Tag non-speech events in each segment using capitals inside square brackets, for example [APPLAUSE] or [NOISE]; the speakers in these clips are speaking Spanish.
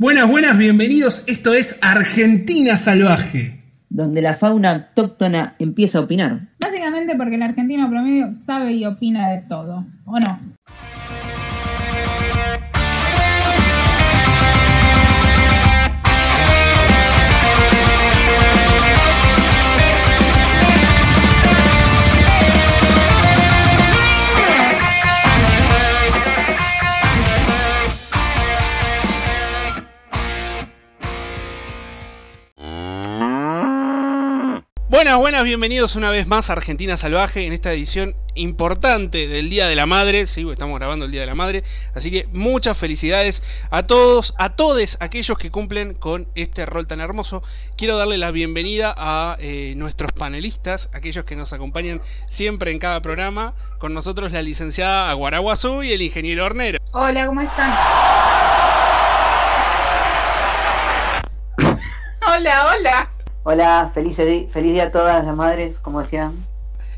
Buenas, buenas, bienvenidos. Esto es Argentina Salvaje. Donde la fauna autóctona empieza a opinar. Básicamente porque el argentino promedio sabe y opina de todo, ¿o no? Buenas, buenas, bienvenidos una vez más a Argentina Salvaje en esta edición importante del Día de la Madre. Sí, estamos grabando el Día de la Madre. Así que muchas felicidades a todos, a todos aquellos que cumplen con este rol tan hermoso. Quiero darle la bienvenida a eh, nuestros panelistas, aquellos que nos acompañan siempre en cada programa. Con nosotros la licenciada Aguaraguazú y el ingeniero Hornero. Hola, ¿cómo están? [LAUGHS] hola, hola. Hola, feliz, feliz día a todas las madres, como decían.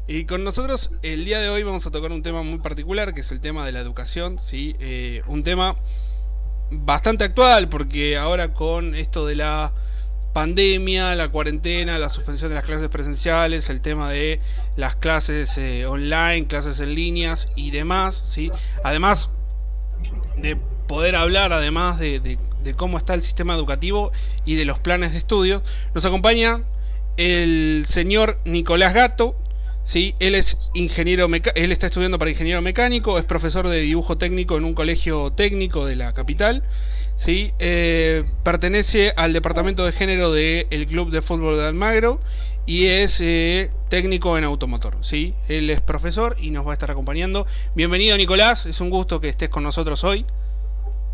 Y con nosotros el día de hoy vamos a tocar un tema muy particular, que es el tema de la educación, ¿sí? Eh, un tema bastante actual, porque ahora con esto de la pandemia, la cuarentena, la suspensión de las clases presenciales, el tema de las clases eh, online, clases en líneas y demás, ¿sí? Además de poder hablar, además de, cómo está el sistema educativo y de los planes de estudio, nos acompaña el señor Nicolás Gato. ¿sí? Él es ingeniero él está estudiando para ingeniero mecánico, es profesor de dibujo técnico en un colegio técnico de la capital. ¿sí? Eh, pertenece al departamento de género del Club de Fútbol de Almagro y es eh, técnico en automotor. ¿sí? Él es profesor y nos va a estar acompañando. Bienvenido Nicolás, es un gusto que estés con nosotros hoy.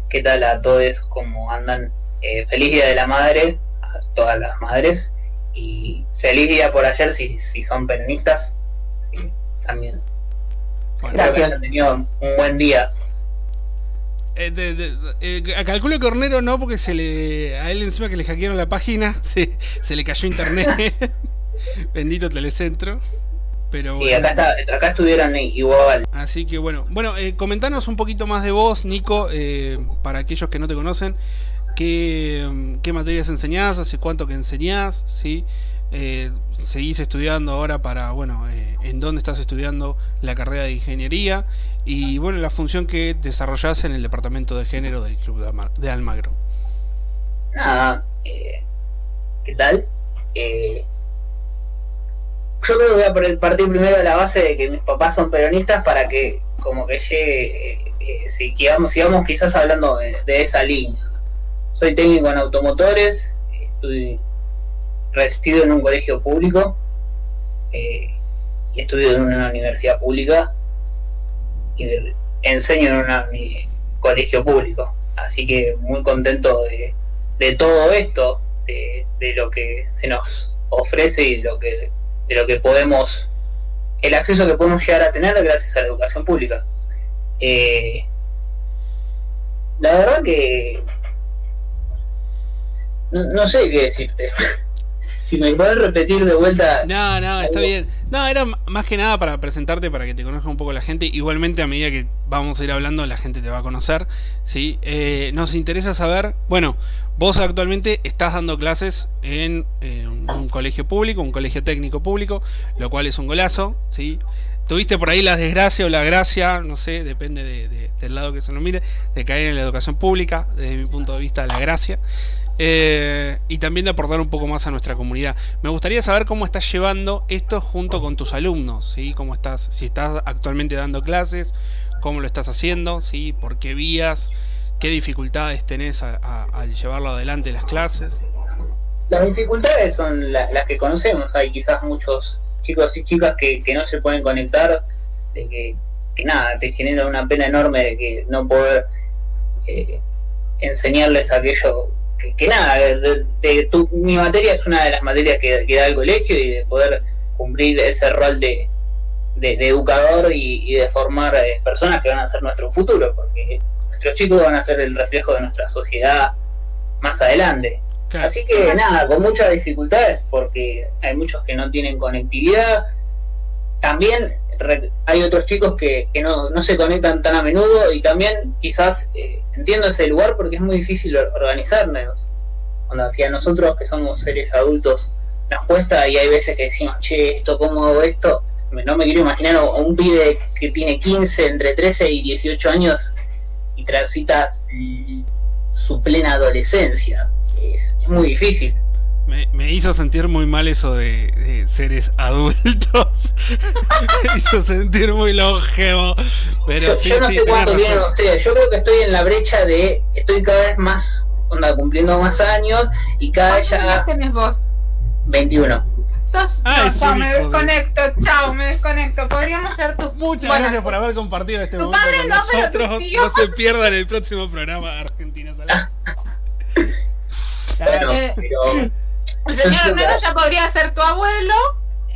¿Qué tal a todos? ¿Cómo andan? Eh, feliz Día de la Madre a todas las madres y feliz día por ayer si, si son peronistas también. Gracias. que hayan tenido un buen día. Eh, eh, calculo que Hornero no, porque se le a él encima que le hackearon la página, [LAUGHS] se, se le cayó internet. [LAUGHS] Bendito Telecentro. Pero sí, acá, acá estuvieran igual. Así que bueno, bueno, eh, comentanos un poquito más de vos, Nico, eh, para aquellos que no te conocen, qué, qué materias enseñás, hace cuánto que enseñás, ¿sí? Eh, seguís estudiando ahora para, bueno, eh, en dónde estás estudiando la carrera de ingeniería y, bueno, la función que desarrollás en el departamento de género del Club de Almagro. Nada, ¿qué tal? Yo creo que voy a partir primero de la base de que mis papás son peronistas para que como que llegue, eh, eh, si sigamos, quizás hablando de, esa línea. Soy técnico en automotores, estoy resido en un colegio público eh, y estudio en una universidad pública y enseño en un colegio público. Así que muy contento de, todo esto, de, de lo que se nos ofrece y lo que de lo que podemos, el acceso que podemos llegar a tener gracias a la educación pública. Eh, la verdad que no, sé qué decirte. [LAUGHS] si me puedes repetir de vuelta. No, no, está bien. No, era más que nada para presentarte, para que te conozca un poco la gente. Igualmente, a medida que vamos a ir hablando, la gente te va a conocer. ¿sí? Eh, nos interesa saber, bueno, Vos actualmente estás dando clases en, un colegio público, un colegio técnico público, lo cual es un golazo, ¿sí? Tuviste por ahí la desgracia o la gracia, no sé, depende del lado que se lo mire, de caer en la educación pública, desde mi punto de vista la gracia, eh, y también de aportar un poco más a nuestra comunidad. Me gustaría saber cómo estás llevando esto junto con tus alumnos, ¿sí? Cómo estás, si estás actualmente dando clases, cómo lo estás haciendo, ¿sí? Por qué vías, ¿Qué dificultades tenés al llevarlo adelante las clases? Las dificultades son las que conocemos. Hay quizás muchos chicos y chicas que, no se pueden conectar, de que, nada, te genera una pena enorme de que no poder eh, enseñarles aquello que, nada, de, tu, mi materia es una de las materias que, da el colegio y de poder cumplir ese rol de, educador y, de formar eh, personas que van a ser nuestro futuro, porque nuestros chicos van a ser el reflejo de nuestra sociedad más adelante. Así que nada, con muchas dificultades porque hay muchos que no tienen conectividad. También re- hay otros chicos que, que no, no se conectan tan a menudo y también quizás eh, entiendo ese lugar porque es muy difícil or- organizarnos. Onda, si a nosotros que somos seres adultos nos cuesta y hay veces que decimos, che, esto, ¿cómo hago esto? No me quiero imaginar a un pibe que tiene 15, entre 13 y 18 años transitas su plena adolescencia. Es, es muy difícil. Me, me hizo sentir muy mal eso de, de seres adultos. [LAUGHS] me hizo sentir muy longevo. Pero yo, sí, yo no sí, sé cuánto tienen ustedes. Yo creo que estoy en la brecha de. Estoy cada vez más. Onda, cumpliendo más años y cada vez ¿Cuántos ya. tenés vos? 21. Sos. Ah, un me de- desconecto. Chao, me desconecto. Podríamos ser tus. Muchas Bueno, gracias por haber compartido este tu momento padre con no, pero nosotros. tus tíos. No se pierdan el próximo programa Argentina Salada. [LAUGHS] Bueno, Eh, pero. El señor [LAUGHS] Hernando ya podría ser tu abuelo.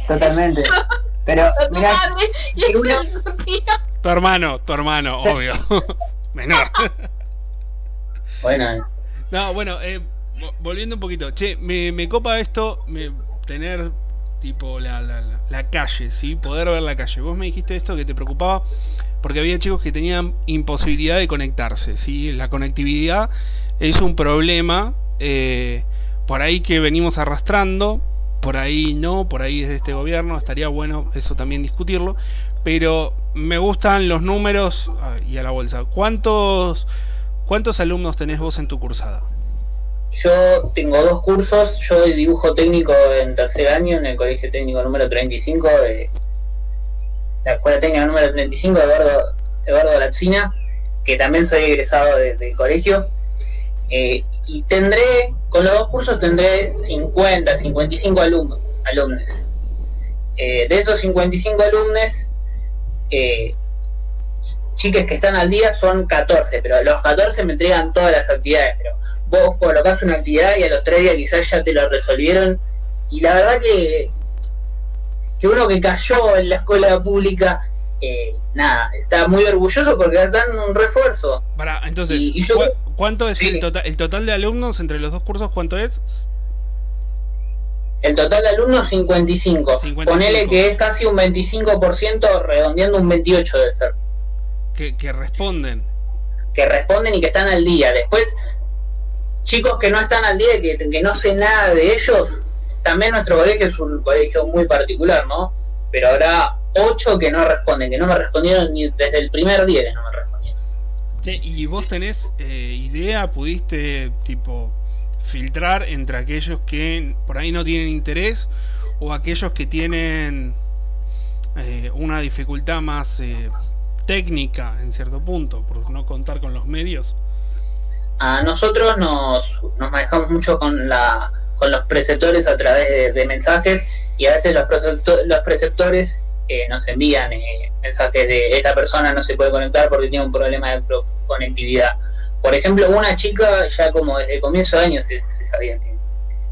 Totalmente. [LAUGHS] Pero, tu madre. Y uno- el tío. Tu hermano, tu hermano, obvio. Menor. Bueno, No, bueno, eh, vo- volviendo un poquito. Che, me, me copa esto, me- tener tipo la, la, calle, ¿sí? Poder ver la calle. Vos me dijiste esto que te preocupaba porque había chicos que tenían imposibilidad de conectarse, ¿sí? La conectividad es un problema eh, por ahí que venimos arrastrando, por ahí no, por ahí desde este gobierno, estaría bueno eso también discutirlo, pero me gustan los números ah, y a la bolsa. ¿Cuántos, cuántos alumnos tenés vos en tu cursada? Yo tengo dos cursos. Yo doy dibujo técnico en tercer año en el Colegio Técnico número 35 de la Escuela Técnica número 35 de Eduardo, Eduardo que también soy egresado de- del colegio. Eh, y tendré, con los dos cursos tendré 50, 55 alumnos. alumnos. De esos 55 alumnos, eh, chiques que están al día son 14, pero los 14 me entregan todas las actividades, pero vos colocás una actividad y a los tres días quizás ya te lo resolvieron. Y la verdad que, que uno que cayó en la escuela pública, eh, nada, está muy orgulloso porque dan un refuerzo. Para, entonces, Y- y yo- ¿cu- ¿cuánto es Sí. el, total, el total de alumnos entre los dos cursos? ¿Cuánto es? El total de alumnos 55. 55. Ponele que es casi un 25%, redondeando un 28 de ser. Que, que responden. que responden y que están al día. Después, chicos que no están al día que, que no sé nada de ellos, también nuestro colegio es un colegio muy particular, ¿no? Pero habrá ocho que no responden, que no me respondieron ni desde el primer día que no me respondieron. Che, ¿y vos tenés eh, idea? ¿Pudiste, tipo, filtrar entre aquellos que por ahí no tienen interés o aquellos que tienen eh, una dificultad más eh, técnica en cierto punto, por no contar con los medios? A nosotros nos, nos manejamos mucho con la con los preceptores a través de, mensajes y a veces los, precepto- los preceptores eh, nos envían eh, mensajes de esta persona no se puede conectar porque tiene un problema de conectividad. Por ejemplo, una chica ya como desde el comienzo de años se, se sabía que,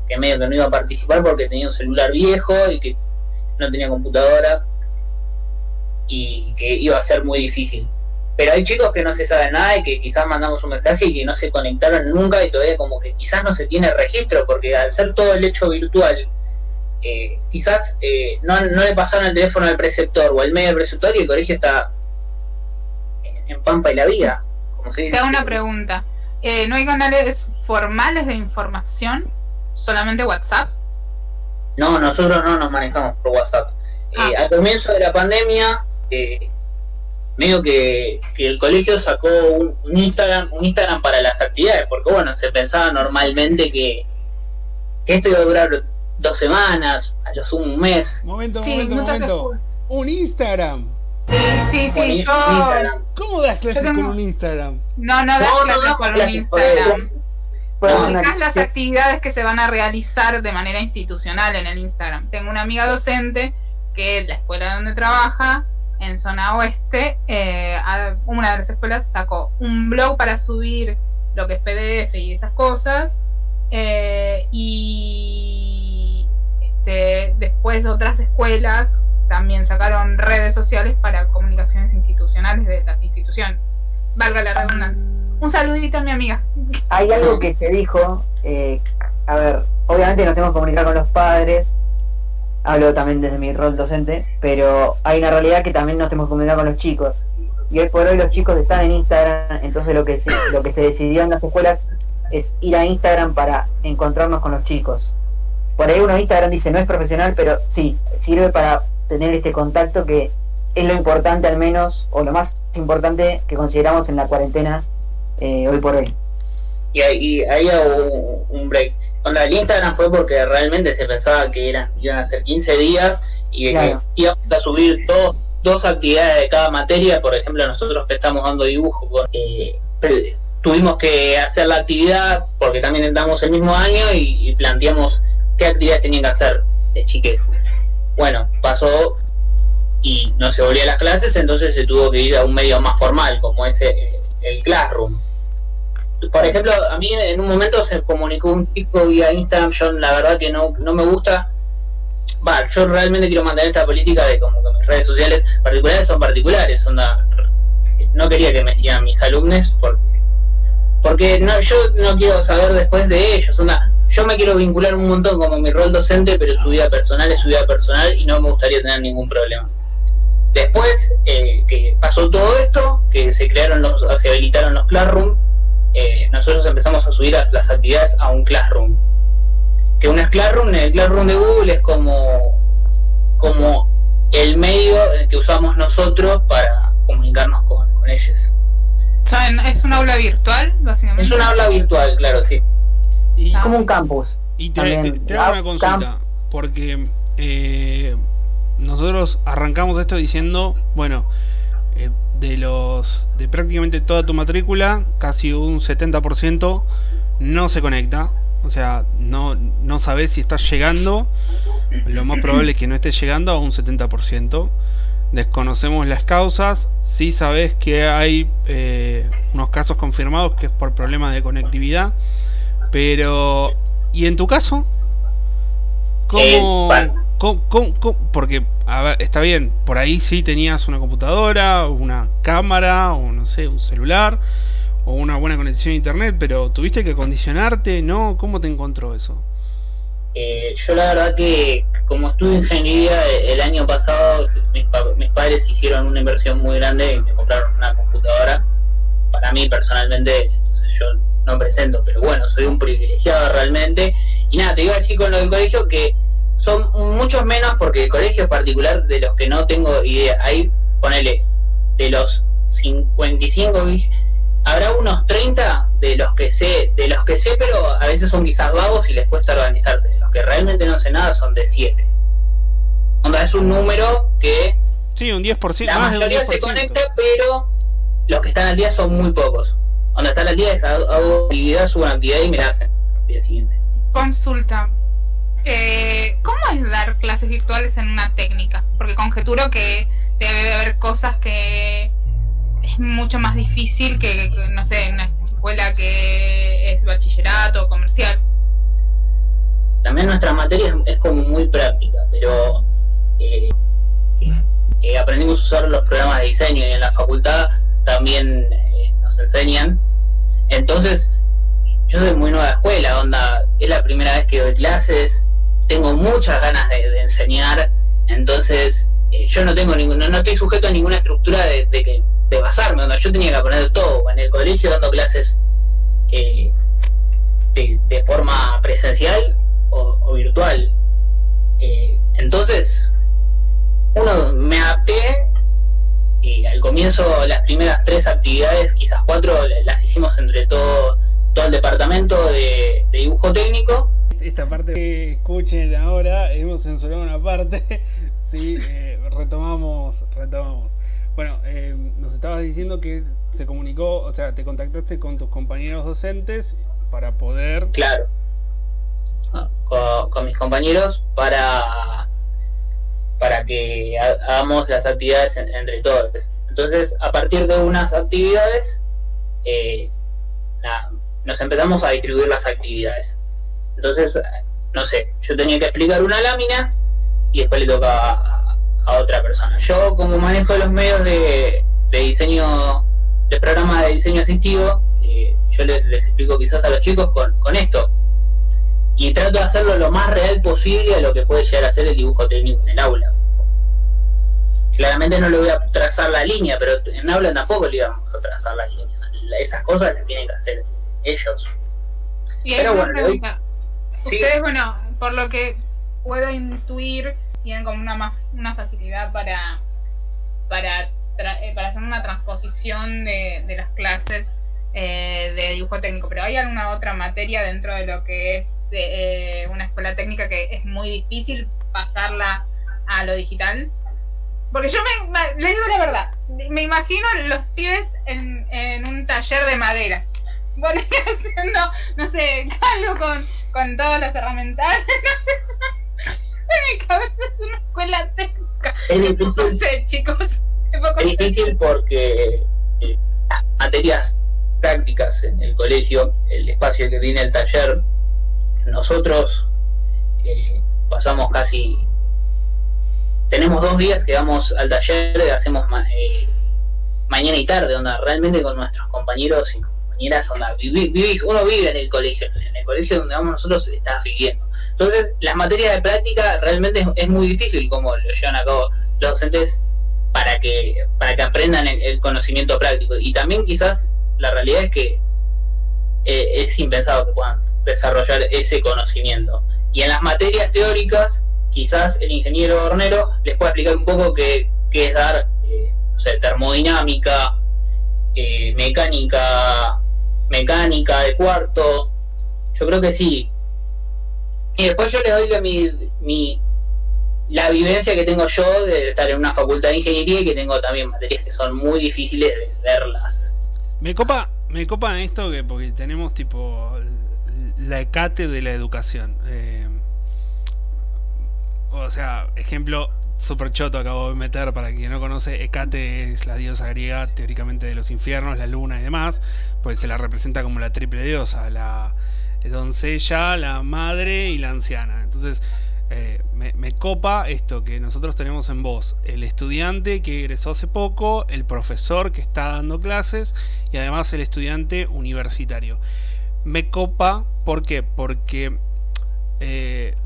que medio que no iba a participar porque tenía un celular viejo y que no tenía computadora y que iba a ser muy difícil. Pero hay chicos que no se saben nada y que quizás mandamos un mensaje y que no se conectaron nunca y todavía como que quizás no se tiene registro porque al ser todo el hecho virtual, eh, quizás eh, no, no le pasaron el teléfono al preceptor o el medio del preceptor y el colegio está en, en Pampa y la vida. Como se dice. Te hago una pregunta. Eh, ¿No hay canales formales de información? ¿Solamente WhatsApp? No, nosotros no nos manejamos por WhatsApp. Eh, Ah. Al comienzo de la pandemia, eh, medio que, que el colegio sacó un, un Instagram, un Instagram para las actividades, porque bueno, se pensaba normalmente que, que esto iba a durar dos semanas, a lo sumo un mes. Momento, Sí, momento, momento. gracias. Un Instagram. Sí, sí, Con sí. Yo. ¿Cómo das clases tengo- con un Instagram? no, no das No, no clases damos por un clases Instagram. No, Publicás las actividades que se van a realizar de manera institucional en el Instagram. Tengo una amiga docente que la escuela donde trabaja, en zona oeste, eh, una de las escuelas sacó un blog para subir lo que es PDF y esas cosas. eh, y este, después otras escuelas también sacaron redes sociales para comunicaciones institucionales de las instituciones. Valga la redundancia. Un saludito a mi amiga. hay algo que se dijo, eh, a ver, obviamente nos tenemos que comunicar con los padres, hablo también desde mi rol docente, pero hay una realidad que también nos tenemos que comunicar con los chicos. Y hoy por hoy los chicos están en Instagram, entonces lo que se, lo que se decidió en las escuelas es ir a Instagram para encontrarnos con los chicos. Por ahí uno Instagram dice no es profesional, pero sí, sirve para tener este contacto que es lo importante al menos, o lo más importante que consideramos en la cuarentena eh, hoy por hoy. Y ahí, hago un, break. Cuando el Instagram fue porque realmente se pensaba que eran, iban a ser 15 días y que íbamos a subir dos, dos actividades de cada materia. Por ejemplo, nosotros que estamos dando dibujo, eh, tuvimos que hacer la actividad porque también entramos el mismo año y, y planteamos qué actividades tenían que hacer de chiques. Bueno, pasó y no se volvía a las clases, entonces se tuvo que ir a un medio más formal, como es eh, el Classroom. Por ejemplo, a mí en un momento se comunicó un chico vía Instagram, yo la verdad que no, no me gusta. Va, yo realmente quiero mantener esta política de como que mis redes sociales particulares son particulares, onda, no quería que me sigan mis alumnos porque porque no, yo no quiero saber después de ellos, onda, yo me quiero vincular un montón como mi rol docente, pero su vida personal es su vida personal y no me gustaría tener ningún problema. Después eh, que pasó todo esto, que se crearon los, se habilitaron los Classroom, eh, nosotros empezamos a subir las actividades a un Classroom. Que un Classroom, el Classroom de Google es como, como el medio que usamos nosotros para comunicarnos con, ellos. ¿Es un aula virtual, básicamente? Es un aula virtual, claro, sí. Y, como un campus. Y te, hago una consulta, porque eh, nosotros arrancamos esto diciendo, bueno, eh, de los de prácticamente toda tu matrícula, casi un 70% no se conecta. O sea, no, no sabes si estás llegando. Lo más probable es que no estés llegando a un 70%. Desconocemos las causas. Sí sabes que hay eh, unos casos confirmados que es por problemas de conectividad. Pero, ¿y en tu caso? ¿Cómo, eh, porque, a ver, está bien, por ahí sí tenías una computadora, una cámara, o no sé, un celular, o una buena conexión a internet, pero ¿tuviste que acondicionarte? ¿No? ¿Cómo te encontró eso? Eh, yo la verdad que como estuve ingeniería eh, el año pasado, mis, mis, padres hicieron una inversión muy grande y me compraron una computadora. Para mí personalmente, entonces yo no presento, pero bueno, soy un privilegiado realmente. Y nada, te iba a decir con lo del colegio que son muchos menos porque el colegio es particular de los que no tengo idea. Ahí, ponele, de los 55 habrá unos 30 de los que sé, de los que sé, pero a veces son quizás vagos y les cuesta organizarse. Los que realmente no sé nada son de 7. Onda es un número que Sí, un 10%. La mayoría se conecta, pero los que están al día son muy pocos. Cuando están al día hago actividad, subo una actividad y me la hacen el día siguiente. Consulta. Eh, ¿Cómo es dar clases virtuales en una técnica? Porque conjeturo que debe haber cosas que es mucho más difícil que, no sé, en una escuela que es bachillerato o comercial. También nuestra materia es, como muy práctica, pero eh, eh, aprendimos a usar los programas de diseño y en la facultad también nos enseñan. Entonces, yo soy muy nueva escuela, onda, es la primera vez que doy clases, tengo muchas ganas de, enseñar, entonces eh, yo no tengo ningún, no, estoy sujeto a ninguna estructura de, de, basarme, yo tenía que aprender todo, en el colegio dando clases eh, de, forma presencial o, virtual. Eh, entonces, uno me adapté y al comienzo las primeras tres actividades, quizás cuatro, las hicimos entre todo, todo el departamento de dibujo técnico esta parte que escuchen ahora, hemos censurado una parte, [LAUGHS] sí, eh, retomamos, retomamos. Bueno, eh, nos estabas diciendo que se comunicó, o sea, te contactaste con tus compañeros docentes para poder... Claro, ah, con, mis compañeros para, para que hagamos las actividades entre todos. Entonces, a partir de unas actividades, eh, nos empezamos a distribuir las actividades. Entonces, no sé, yo tenía que explicar una lámina y después le tocaba a, otra persona. Yo como manejo los medios de, diseño, de programa de diseño asistido, eh, yo les, explico quizás a los chicos con, esto. y trato de hacerlo lo más real posible a lo que puede llegar a ser el dibujo técnico en el aula. Claramente no le voy a trazar la línea, pero en aula tampoco le íbamos a trazar la línea. Esas cosas las tienen que hacer ellos. Y pero bueno, Ustedes, bueno, por lo que puedo intuir, tienen como una, una facilidad para, para, eh, para hacer una transposición de, de las clases eh, de dibujo técnico, pero ¿hay alguna otra materia dentro de lo que es de, eh, una escuela técnica que es muy difícil pasarla a lo digital? Porque yo me, les digo la verdad, me imagino los pibes en, en un taller de maderas. [LAUGHS] Bueno, haciendo, no sé, algo con, con todas las herramientas. [LAUGHS] en mi cabeza es una escuela técnica. Es difícil. No sé, chicos. Es, difícil porque eh, materias prácticas en el colegio, el espacio que tiene el taller, nosotros eh, pasamos casi, tenemos dos días que vamos al taller, hacemos eh, mañana y tarde, onda, realmente con nuestros compañeros y compañeras, onda, uno vive en el colegio, en el colegio donde vamos nosotros está viviendo. Entonces, las materias de práctica realmente es, muy difícil como lo llevan a cabo los docentes para que para que aprendan el conocimiento práctico y también quizás la realidad es que eh, es impensado que puedan desarrollar ese conocimiento. Y en las materias teóricas, quizás el ingeniero hornero les pueda explicar un poco qué, es dar eh, termodinámica, eh, mecánica, mecánica de cuarto. Yo creo que sí. Y después yo le doy la, mi, mi, la vivencia que tengo yo de estar en una facultad de ingeniería y que tengo también materias que son muy difíciles de verlas me copa, me copa esto que porque tenemos tipo la ecate de la educación. Eh, o sea, ejemplo super choto acabo de meter para quien no conoce, Ecate es la diosa griega teóricamente de los infiernos, la luna y demás, pues se la representa como la triple diosa, la doncella, la madre y la anciana. Entonces, eh, me, copa esto que nosotros tenemos en voz, el estudiante que egresó hace poco, el profesor que está dando clases y además el estudiante universitario. Me copa, ¿por qué? Porque eh,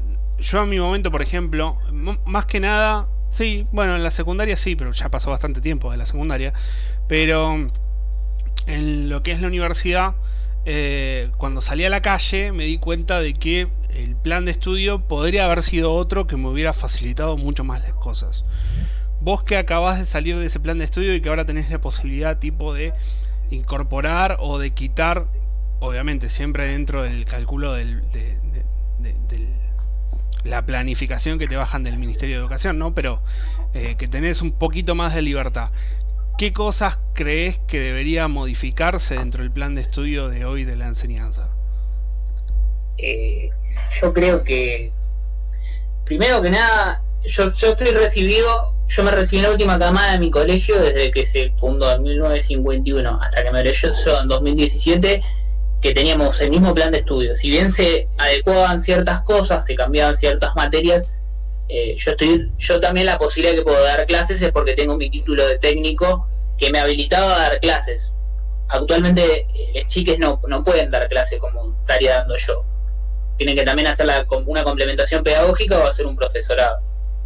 yo a mi momento, por ejemplo, más que nada, sí, bueno, en la secundaria sí, pero ya pasó bastante tiempo de la secundaria, pero en lo que es la universidad, eh, cuando salí a la calle me di cuenta de que el plan de estudio podría haber sido otro que me hubiera facilitado mucho más las cosas. Vos que acabás de salir de ese plan de estudio y que ahora tenés la posibilidad tipo de incorporar o de quitar, obviamente siempre dentro del cálculo del, de, la planificación que te bajan del Ministerio de Educación, ¿no? Pero eh, que tenés un poquito más de libertad. ¿Qué cosas crees que debería modificarse dentro del plan de estudio de hoy de la enseñanza? Eh, yo creo que, primero que nada, yo, yo estoy recibido, yo me recibí en la última camada de mi colegio desde que se fundó en 1951 hasta que me yo en 2017 que teníamos el mismo plan de estudio. Si bien se adecuaban ciertas cosas, se cambiaban ciertas materias, eh, yo estoy, yo también la posibilidad que puedo dar clases es porque tengo mi título de técnico que me habilitaba a dar clases. Actualmente eh, las chiques no, no pueden dar clases como estaría dando yo tienen que también hacer una complementación pedagógica o hacer un profesorado.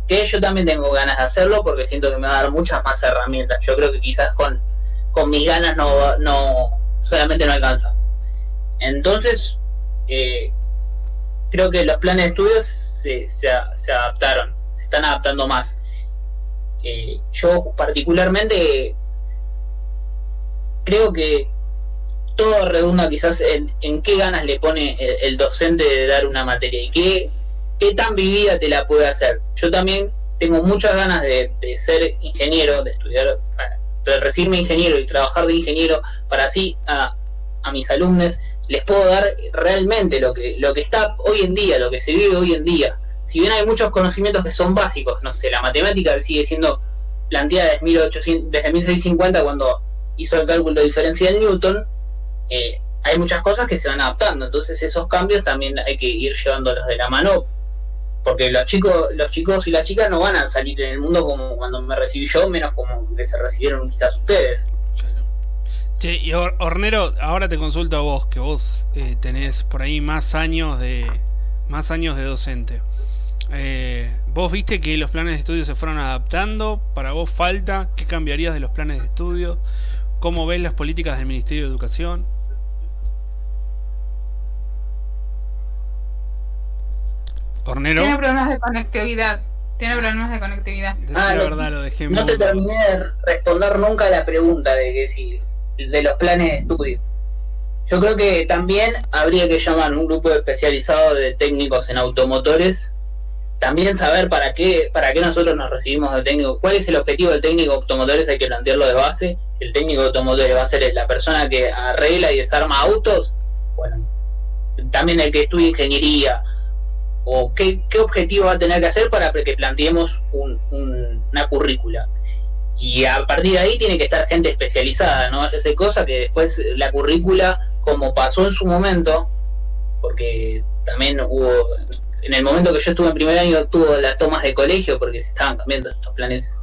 Que yo también tengo ganas de hacerlo porque siento que me va a dar muchas más herramientas. Yo creo que quizás con, con mis ganas no, no solamente no alcanza. Entonces, eh, creo que los planes de estudios se, adaptaron, se están adaptando más. Eh, yo particularmente creo que todo redunda quizás en, qué ganas le pone el, docente de dar una materia y qué, qué tan vivida te la puede hacer. Yo también tengo muchas ganas de, ser ingeniero, de estudiar, de recibirme ingeniero y trabajar de ingeniero para así a, a mis alumnos les puedo dar realmente lo que, lo que está hoy en día, lo que se vive hoy en día. Si bien hay muchos conocimientos que son básicos, no sé, la matemática sigue siendo planteada desde, 1800, desde 1650 cuando hizo el cálculo diferencial Newton, eh, hay muchas cosas que se van adaptando, entonces esos cambios también hay que ir llevándolos de la mano, porque los chicos, los chicos y las chicas no van a salir en el mundo como cuando me recibí yo, menos como que se recibieron quizás ustedes. Che, y Hornero, ahora te consulto a vos, que vos eh, tenés por ahí más años de, más años de docente. Eh, ¿Vos viste que los planes de estudio se fueron adaptando? ¿Para vos falta? ¿Qué cambiarías de los planes de estudio? ¿Cómo ves las políticas del Ministerio de Educación? Hornero. Tiene problemas de conectividad. Tiene problemas de conectividad. Ah, no, verdad, lo dejé no te terminé de responder nunca la pregunta de que si de los planes de estudio. Yo creo que también habría que llamar un grupo especializado de técnicos en automotores. También saber para qué, para qué nosotros nos recibimos de técnico, cuál es el objetivo del técnico de automotores, hay que plantearlo de base. El técnico de automotores va a ser la persona que arregla y desarma autos. Bueno, también el que estudia ingeniería, o qué, objetivo va a tener que hacer para que planteemos una currícula. Y a partir de ahí tiene que estar gente especializada, no hace cosa que después la currícula, como pasó en su momento, porque también hubo, en el momento que yo estuve en primer año, tuvo las tomas de colegio, porque se estaban cambiando estos planes,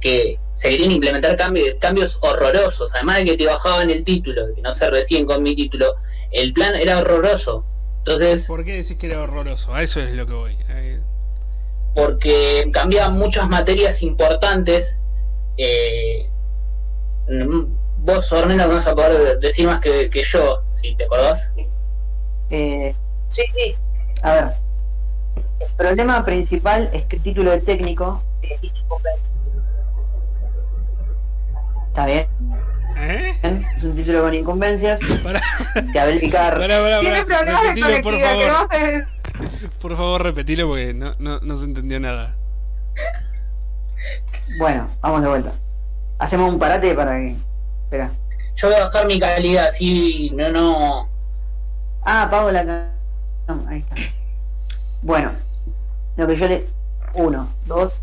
que se querían implementar cambios, cambios horrorosos, además de que te bajaban el título, que no se recién con mi título, el plan era horroroso. Entonces, ¿Por qué decís que era horroroso? A eso es lo que voy. Porque cambiaban muchas materias importantes eh, vos, Ornella, vas a poder decir más que, yo, si te acordás. Eh, sí, sí. A ver. El problema principal es que el título de técnico es ¿Está bien? ¿Eh? Es un título con incumbencias. Para. Te habilitar. Tiene problemas de por favor. Por favor, repetilo porque no, no, no se entendió nada. Bueno, vamos de vuelta. Hacemos un parate para que. Espera. Yo voy a bajar mi calidad, así no, no. Ah, apago la. ahí está. Bueno, lo que yo le. Uno, dos.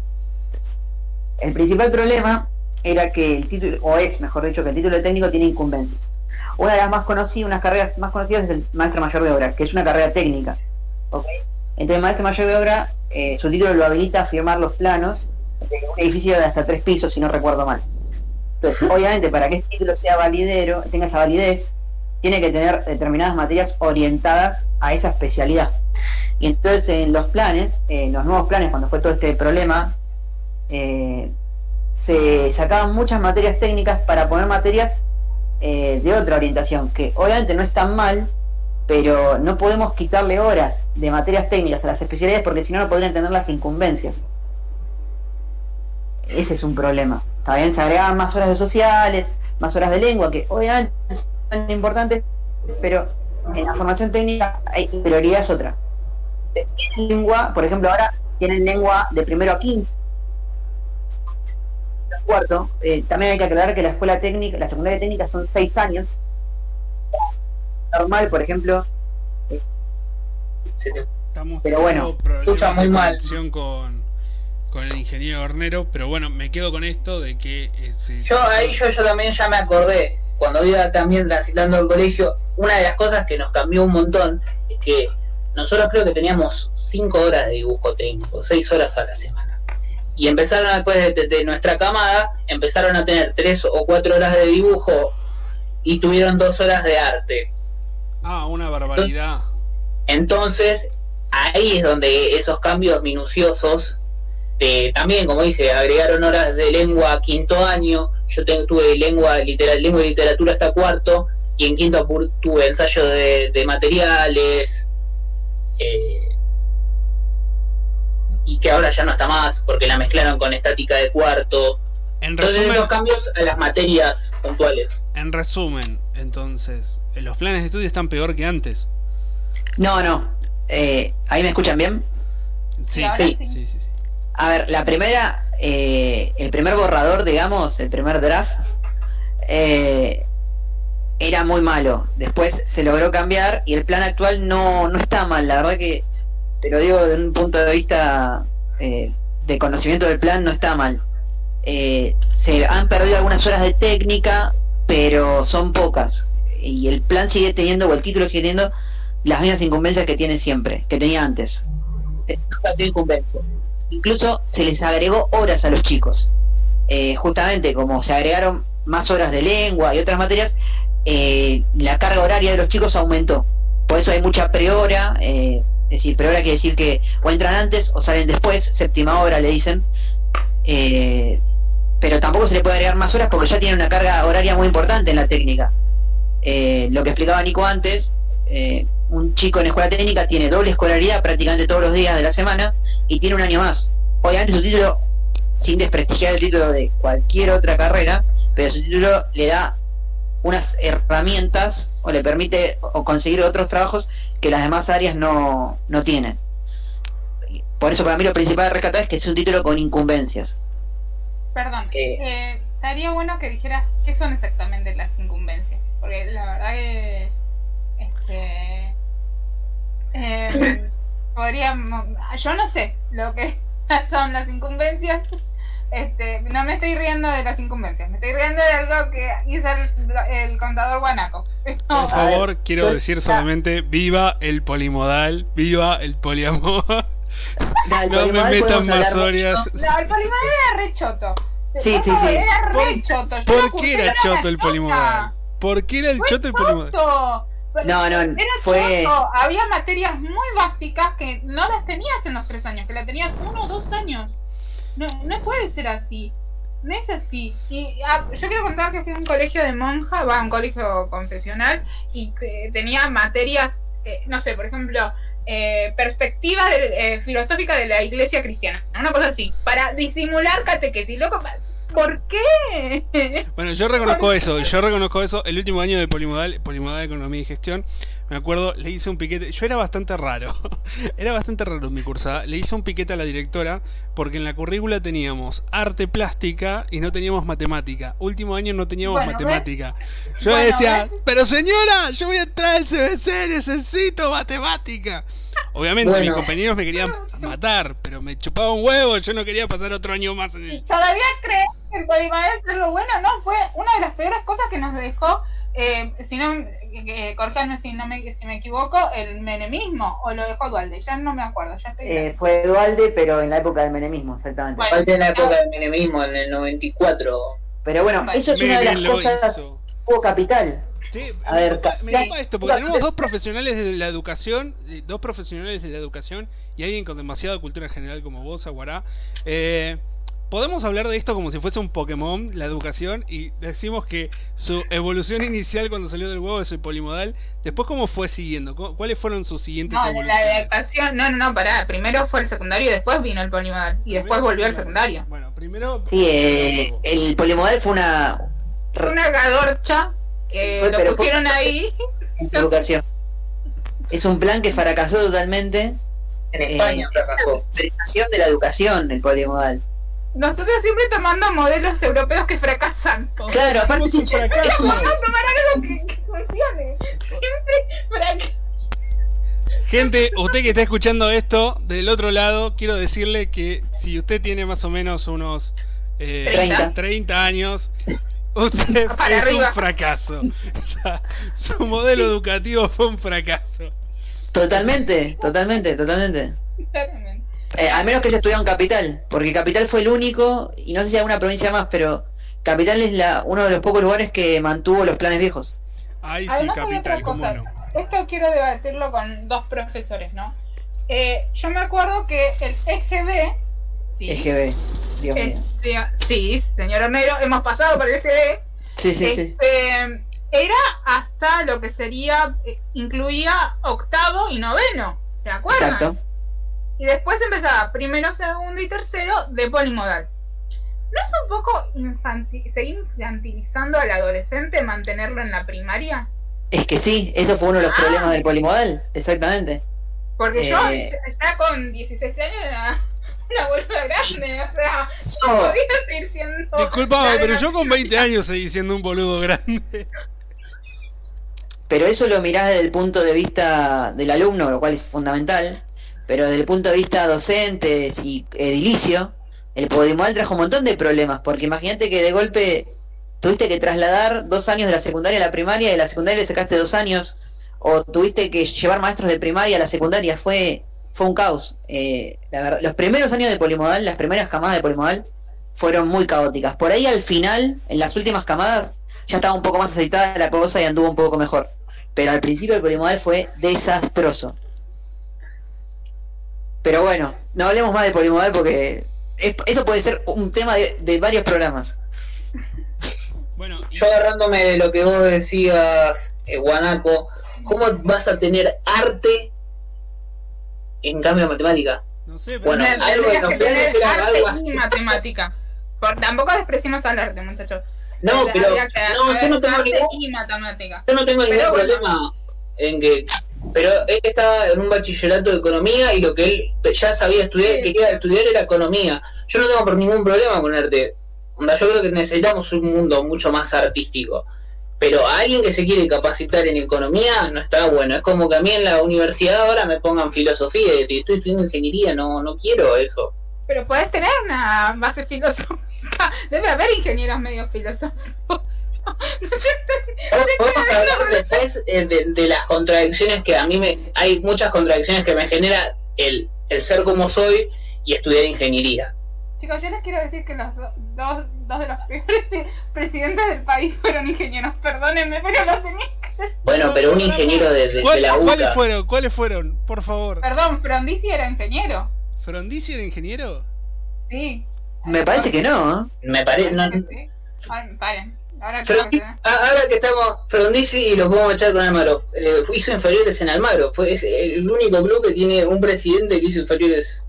El principal problema era que el título, o es mejor dicho, que el título de técnico tiene incumbencias. Una de las más conocidas, unas carreras más conocidas es el maestro mayor de obra, que es una carrera técnica. ¿okay? Entonces el maestro mayor de obra, eh, su título lo habilita a firmar los planos un edificio de hasta tres pisos, si no recuerdo mal. Entonces, obviamente, para que este título sea validero, tenga esa validez, tiene que tener determinadas materias orientadas a esa especialidad. Y entonces en los planes, en los nuevos planes, cuando fue todo este problema, eh, se sacaban muchas materias técnicas para poner materias eh, de otra orientación, que obviamente no están mal, pero no podemos quitarle horas de materias técnicas a las especialidades porque si no no podrían tener las incumbencias. Ese es un problema. También se agregaban más horas de sociales, más horas de lengua, que obviamente son importantes, pero en la formación técnica hay prioridad es otra. lengua, por ejemplo, ahora tienen lengua de primero a quinto. Cuarto, eh, también hay que aclarar que la escuela técnica, la secundaria técnica son seis años. Normal, por ejemplo. Eh, pero bueno, escucha muy mal. Con, con el ingeniero Hornero, pero bueno, me quedo con esto de que... Eh, yo ahí yo, yo también ya me acordé, cuando iba también transitando el colegio, una de las cosas que nos cambió un montón es que nosotros creo que teníamos 5 horas de dibujo técnico, 6 horas a la semana. Y empezaron después de, nuestra camada, empezaron a tener 3 o 4 horas de dibujo y tuvieron 2 horas de arte. Ah, una barbaridad. entonces ahí es donde esos cambios minuciosos este, también, como dice, agregaron horas de lengua a quinto año, yo tuve lengua, literal, lengua y literatura hasta cuarto, y en quinto tuve ensayo de, materiales, eh, y que ahora ya no está más, porque la mezclaron con estática de cuarto. En entonces resumen, esos cambios a las materias puntuales. En resumen, entonces, ¿los planes de estudio están peor que antes? No, no. Eh, ¿Ahí me escuchan bien? sí, sí. sí, sí. A ver, la primera, eh, el primer borrador, digamos, el primer draft, eh, era muy malo. Después se logró cambiar y el plan actual no, no está mal. La verdad que, te lo digo desde un punto de vista eh, de conocimiento del plan, no está mal. se han perdido algunas horas de técnica, pero son pocas. Y el plan sigue teniendo, o el título sigue teniendo, las mismas incumbencias que tiene siempre, que tenía antes. Es incumbencia incluso se les agregó horas a los chicos. Eh, justamente como se agregaron más horas de lengua y otras materias, eh, la carga horaria de los chicos aumentó. Por eso hay mucha prehora, eh, Es decir, pero ahora quiere decir que o entran antes o salen después, séptima hora le dicen. Eh, pero tampoco se le puede agregar más horas porque ya tiene una carga horaria muy importante en la técnica. Eh, lo que explicaba Nico antes, un chico en escuela técnica tiene doble escolaridad prácticamente todos los días de la semana y tiene un año más. Obviamente su título, sin desprestigiar el título de cualquier otra carrera, pero su título le da unas herramientas o le permite o conseguir otros trabajos que las demás áreas no, no tienen. Por eso para mí lo principal de rescatar es que es un título con incumbencias. Perdón, Eh. eh, estaría bueno que dijeras qué son exactamente las incumbencias. Porque la verdad que. Este. Eh, podríamos. Yo no sé lo que [LAUGHS] son las incumbencias. Este, no me estoy riendo de las incumbencias, me estoy riendo de algo que hizo el, el contador guanaco. Por [LAUGHS] favor, ver, quiero decir solamente, viva el polimodal, viva el poliamor. [LAUGHS] No me metan más. No, el polimodal era re choto. Sí, sí, sí. Era re ¿Por- choto. Yo ¿Por qué era choto el polimodal? ¿Por qué era el choto el polimodal? No, no, Era fue-. Había materias muy básicas que no las tenías en los tres años, que las tenías uno o dos años. No, no puede ser así. No es así. Y ah, yo quiero contar que fui a un colegio de monja, va, a un colegio confesional, y que tenía materias, eh, no sé, por ejemplo, eh, perspectiva de- eh, filosófica de la iglesia cristiana. Una cosa así, para disimular catequesis. Loco, ¿por qué? Bueno, yo reconozco eso, yo reconozco eso. El último año de Polimodal, Polimodal Economía y Gestión, me acuerdo, le hice un piquete. Yo era bastante raro, [LAUGHS] era bastante raro en mi cursada. Le hice un piquete a la directora porque en la currícula teníamos arte plástica y no teníamos matemática. Último año no teníamos Bueno, matemática. Yo Bueno, decía, ¿ves? pero señora, yo voy a entrar al CBC, necesito matemática. Obviamente mis compañeros me querían matar, pero me chupaba un huevo, yo no quería pasar otro año más en el... ¿Todavía crees que el polimodal es lo bueno? No, fue una de las peores cosas que nos dejó, eh, si no, eh, corríjanme si, no me, si me equivoco, el menemismo, o lo dejó Dualde, ya no me acuerdo, ya estoy... Eh, fue Dualde, pero en la época del menemismo, exactamente. Bueno. Falta en la época del menemismo, en el 94. Pero bueno, Bueno, eso es una de las cosas. hizo. Hubo capital. Sí, A ver, me esto, porque tenemos dos profesionales de la educación, dos profesionales de la educación y alguien con demasiada cultura general como vos, Aguará. Eh, podemos hablar de esto como si fuese un Pokémon, la educación, y decimos que su evolución inicial cuando salió del huevo es el polimodal. Después, ¿cómo fue siguiendo? ¿Cu- ¿Cuáles fueron sus siguientes No, la educación, no, no, no, pará, primero fue el secundario y después vino el polimodal, y después volvió al secundario. Bueno, primero. Sí, eh, el polimodal fue una Fue una gadorcha que Fue- lo pusieron ahí. [LAUGHS] educación. Es un plan que fracasó totalmente. En Eh, España fracasó. Educación de la educación, el polimodal. Nosotros siempre tomando modelos europeos que fracasan. Claro, aparte es un, fracaso. es un- Vamos a tomar algo que, que funcione. Siempre fracasa. Gente, usted que está escuchando esto del otro lado, quiero decirle que si usted tiene más o menos unos eh, 30. 30 años, usted [LAUGHS] Para es arriba. un fracaso. [LAUGHS] Ya, su modelo educativo fue un fracaso. Totalmente, totalmente, totalmente. Eh, al menos que haya estudiado en Capital, porque Capital fue el único, y no sé si hay alguna provincia más, pero Capital es la, uno de los pocos lugares que mantuvo los planes viejos. Ahí sí, Además hay capital, otra cómo cosa. no. Esto quiero debatirlo con dos profesores, ¿no? Eh, yo me acuerdo que el EGB. Sí, EGB, Dios mío. este, sí, señor Homero, hemos pasado por el EGB. Sí, sí, sí. Este, era hasta lo que sería, eh, incluía octavo y noveno, ¿se acuerdan? Exacto. Y después empezaba primero, segundo y tercero de polimodal. ¿No es un poco infantil, seguir infantilizando al adolescente mantenerlo en la primaria? Es que sí, eso fue uno de los Ah. problemas del polimodal, exactamente. Porque yo Eh. ya con 16 años era una boluda grande, o sea, no No, podía seguir siendo... Disculpame, pero yo con primaria. 20 años seguí siendo un boludo grande. pero eso lo mirás desde el punto de vista del alumno, lo cual es fundamental, pero desde el punto de vista docente y edilicio, el polimodal trajo un montón de problemas, porque imagínate que de golpe tuviste que trasladar dos años de la secundaria a la primaria y de la secundaria le sacaste dos años, o tuviste que llevar maestros de primaria a la secundaria, fue, fue un caos. Eh, la verdad, los primeros años de polimodal, las primeras camadas de polimodal, fueron muy caóticas. Por ahí al final, en las últimas camadas, ya estaba un poco más aceitada la cosa y anduvo un poco mejor. Pero al principio el polimodal fue desastroso. Pero bueno, no hablemos más de polimodal porque es- eso puede ser un tema de, de varios programas. Bueno, y- Yo agarrándome de lo que vos decías, eh, Guanaco, ¿cómo vas a tener arte en cambio de matemática? no sé, pero Bueno, Tendrías algo de campeones era arte algo así. y matemática. Por, tampoco despreciemos al arte, muchachos. No, pero no, yo no tengo arte ningún, y matemática. yo no tengo ningún Pero problema en que pero él estaba en un bachillerato de economía y lo que él ya sabía estudiar, Sí. quería estudiar era economía. Yo no tengo por ningún problema con arte. Onda, yo creo que necesitamos un mundo mucho más artístico. Pero a alguien que se quiere capacitar en economía no está bueno. Es como que a mí en la universidad ahora me pongan filosofía y estoy estudiando ingeniería. No, no quiero eso. Pero puedes tener una base filosófica. [LAUGHS] Debe haber ingenieros medio filosóficos. [LAUGHS] Podemos hablar después eh, de, de las contradicciones que a mí me... Hay muchas contradicciones que me genera el, el ser como soy y estudiar ingeniería. Chicos, yo les quiero decir que los do- dos, dos de los primeros [LAUGHS] presidentes del país fueron ingenieros. Perdónenme, pero los tenía que... [LAUGHS] Bueno, pero un ingeniero de, de- de ¿cuál- la ¿cuáles UCA... fueron? ¿Cuáles fueron? Por favor. Perdón, Frondizi era ingeniero. ¿Frondizi era ingeniero? Sí. Me parece que no, ¿eh? Me parece... No, Sí. Ay, paren. Ahora que... ah, ahora que estamos Frondizi y lo podemos echar con Almagro. Eh, hizo inferiores en Almagro. Fue es el único club que tiene un presidente que hizo inferiores.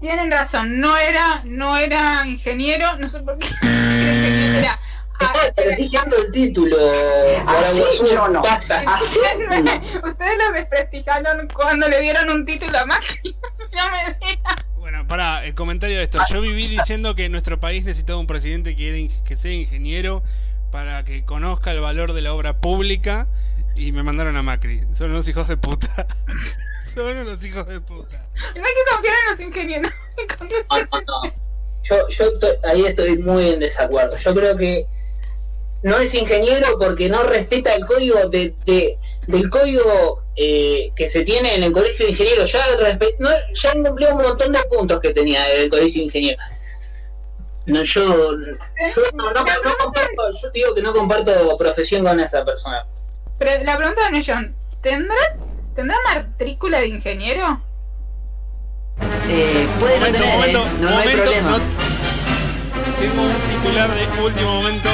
Tienen razón, no era, no era ingeniero, no sé por qué. [LAUGHS] Era ah, Está prestigiando el título. Así yo no. Así [LAUGHS] Ustedes lo desprestigiaron cuando le dieron un título a Macri. [LAUGHS] ya me. Bueno, para el comentario de esto. Yo viví diciendo que nuestro país necesitaba un presidente que, era que sea ingeniero para que conozca el valor de la obra pública y me mandaron a Macri. Son unos hijos de puta. Son unos hijos de puta. No hay que confiar en los ingenieros. [LAUGHS] Con No, razón. no, no. Yo, yo ahí estoy muy en desacuerdo. Yo creo que no es ingeniero porque no respeta el código de, de- del código eh, que se tiene en el colegio de ingenieros. Ya, no, ya cumplió un montón de puntos que tenía el colegio de ingenieros. No, yo, yo no, no- no comparto, yo digo que no comparto profesión con esa persona. Pero la pregunta de John, ¿tendrá, ¿tendrá matrícula de ingeniero? Eh, puede no Momento, ¿eh? momento, no, no hay momento, problema. no- Tengo un titular de último momento.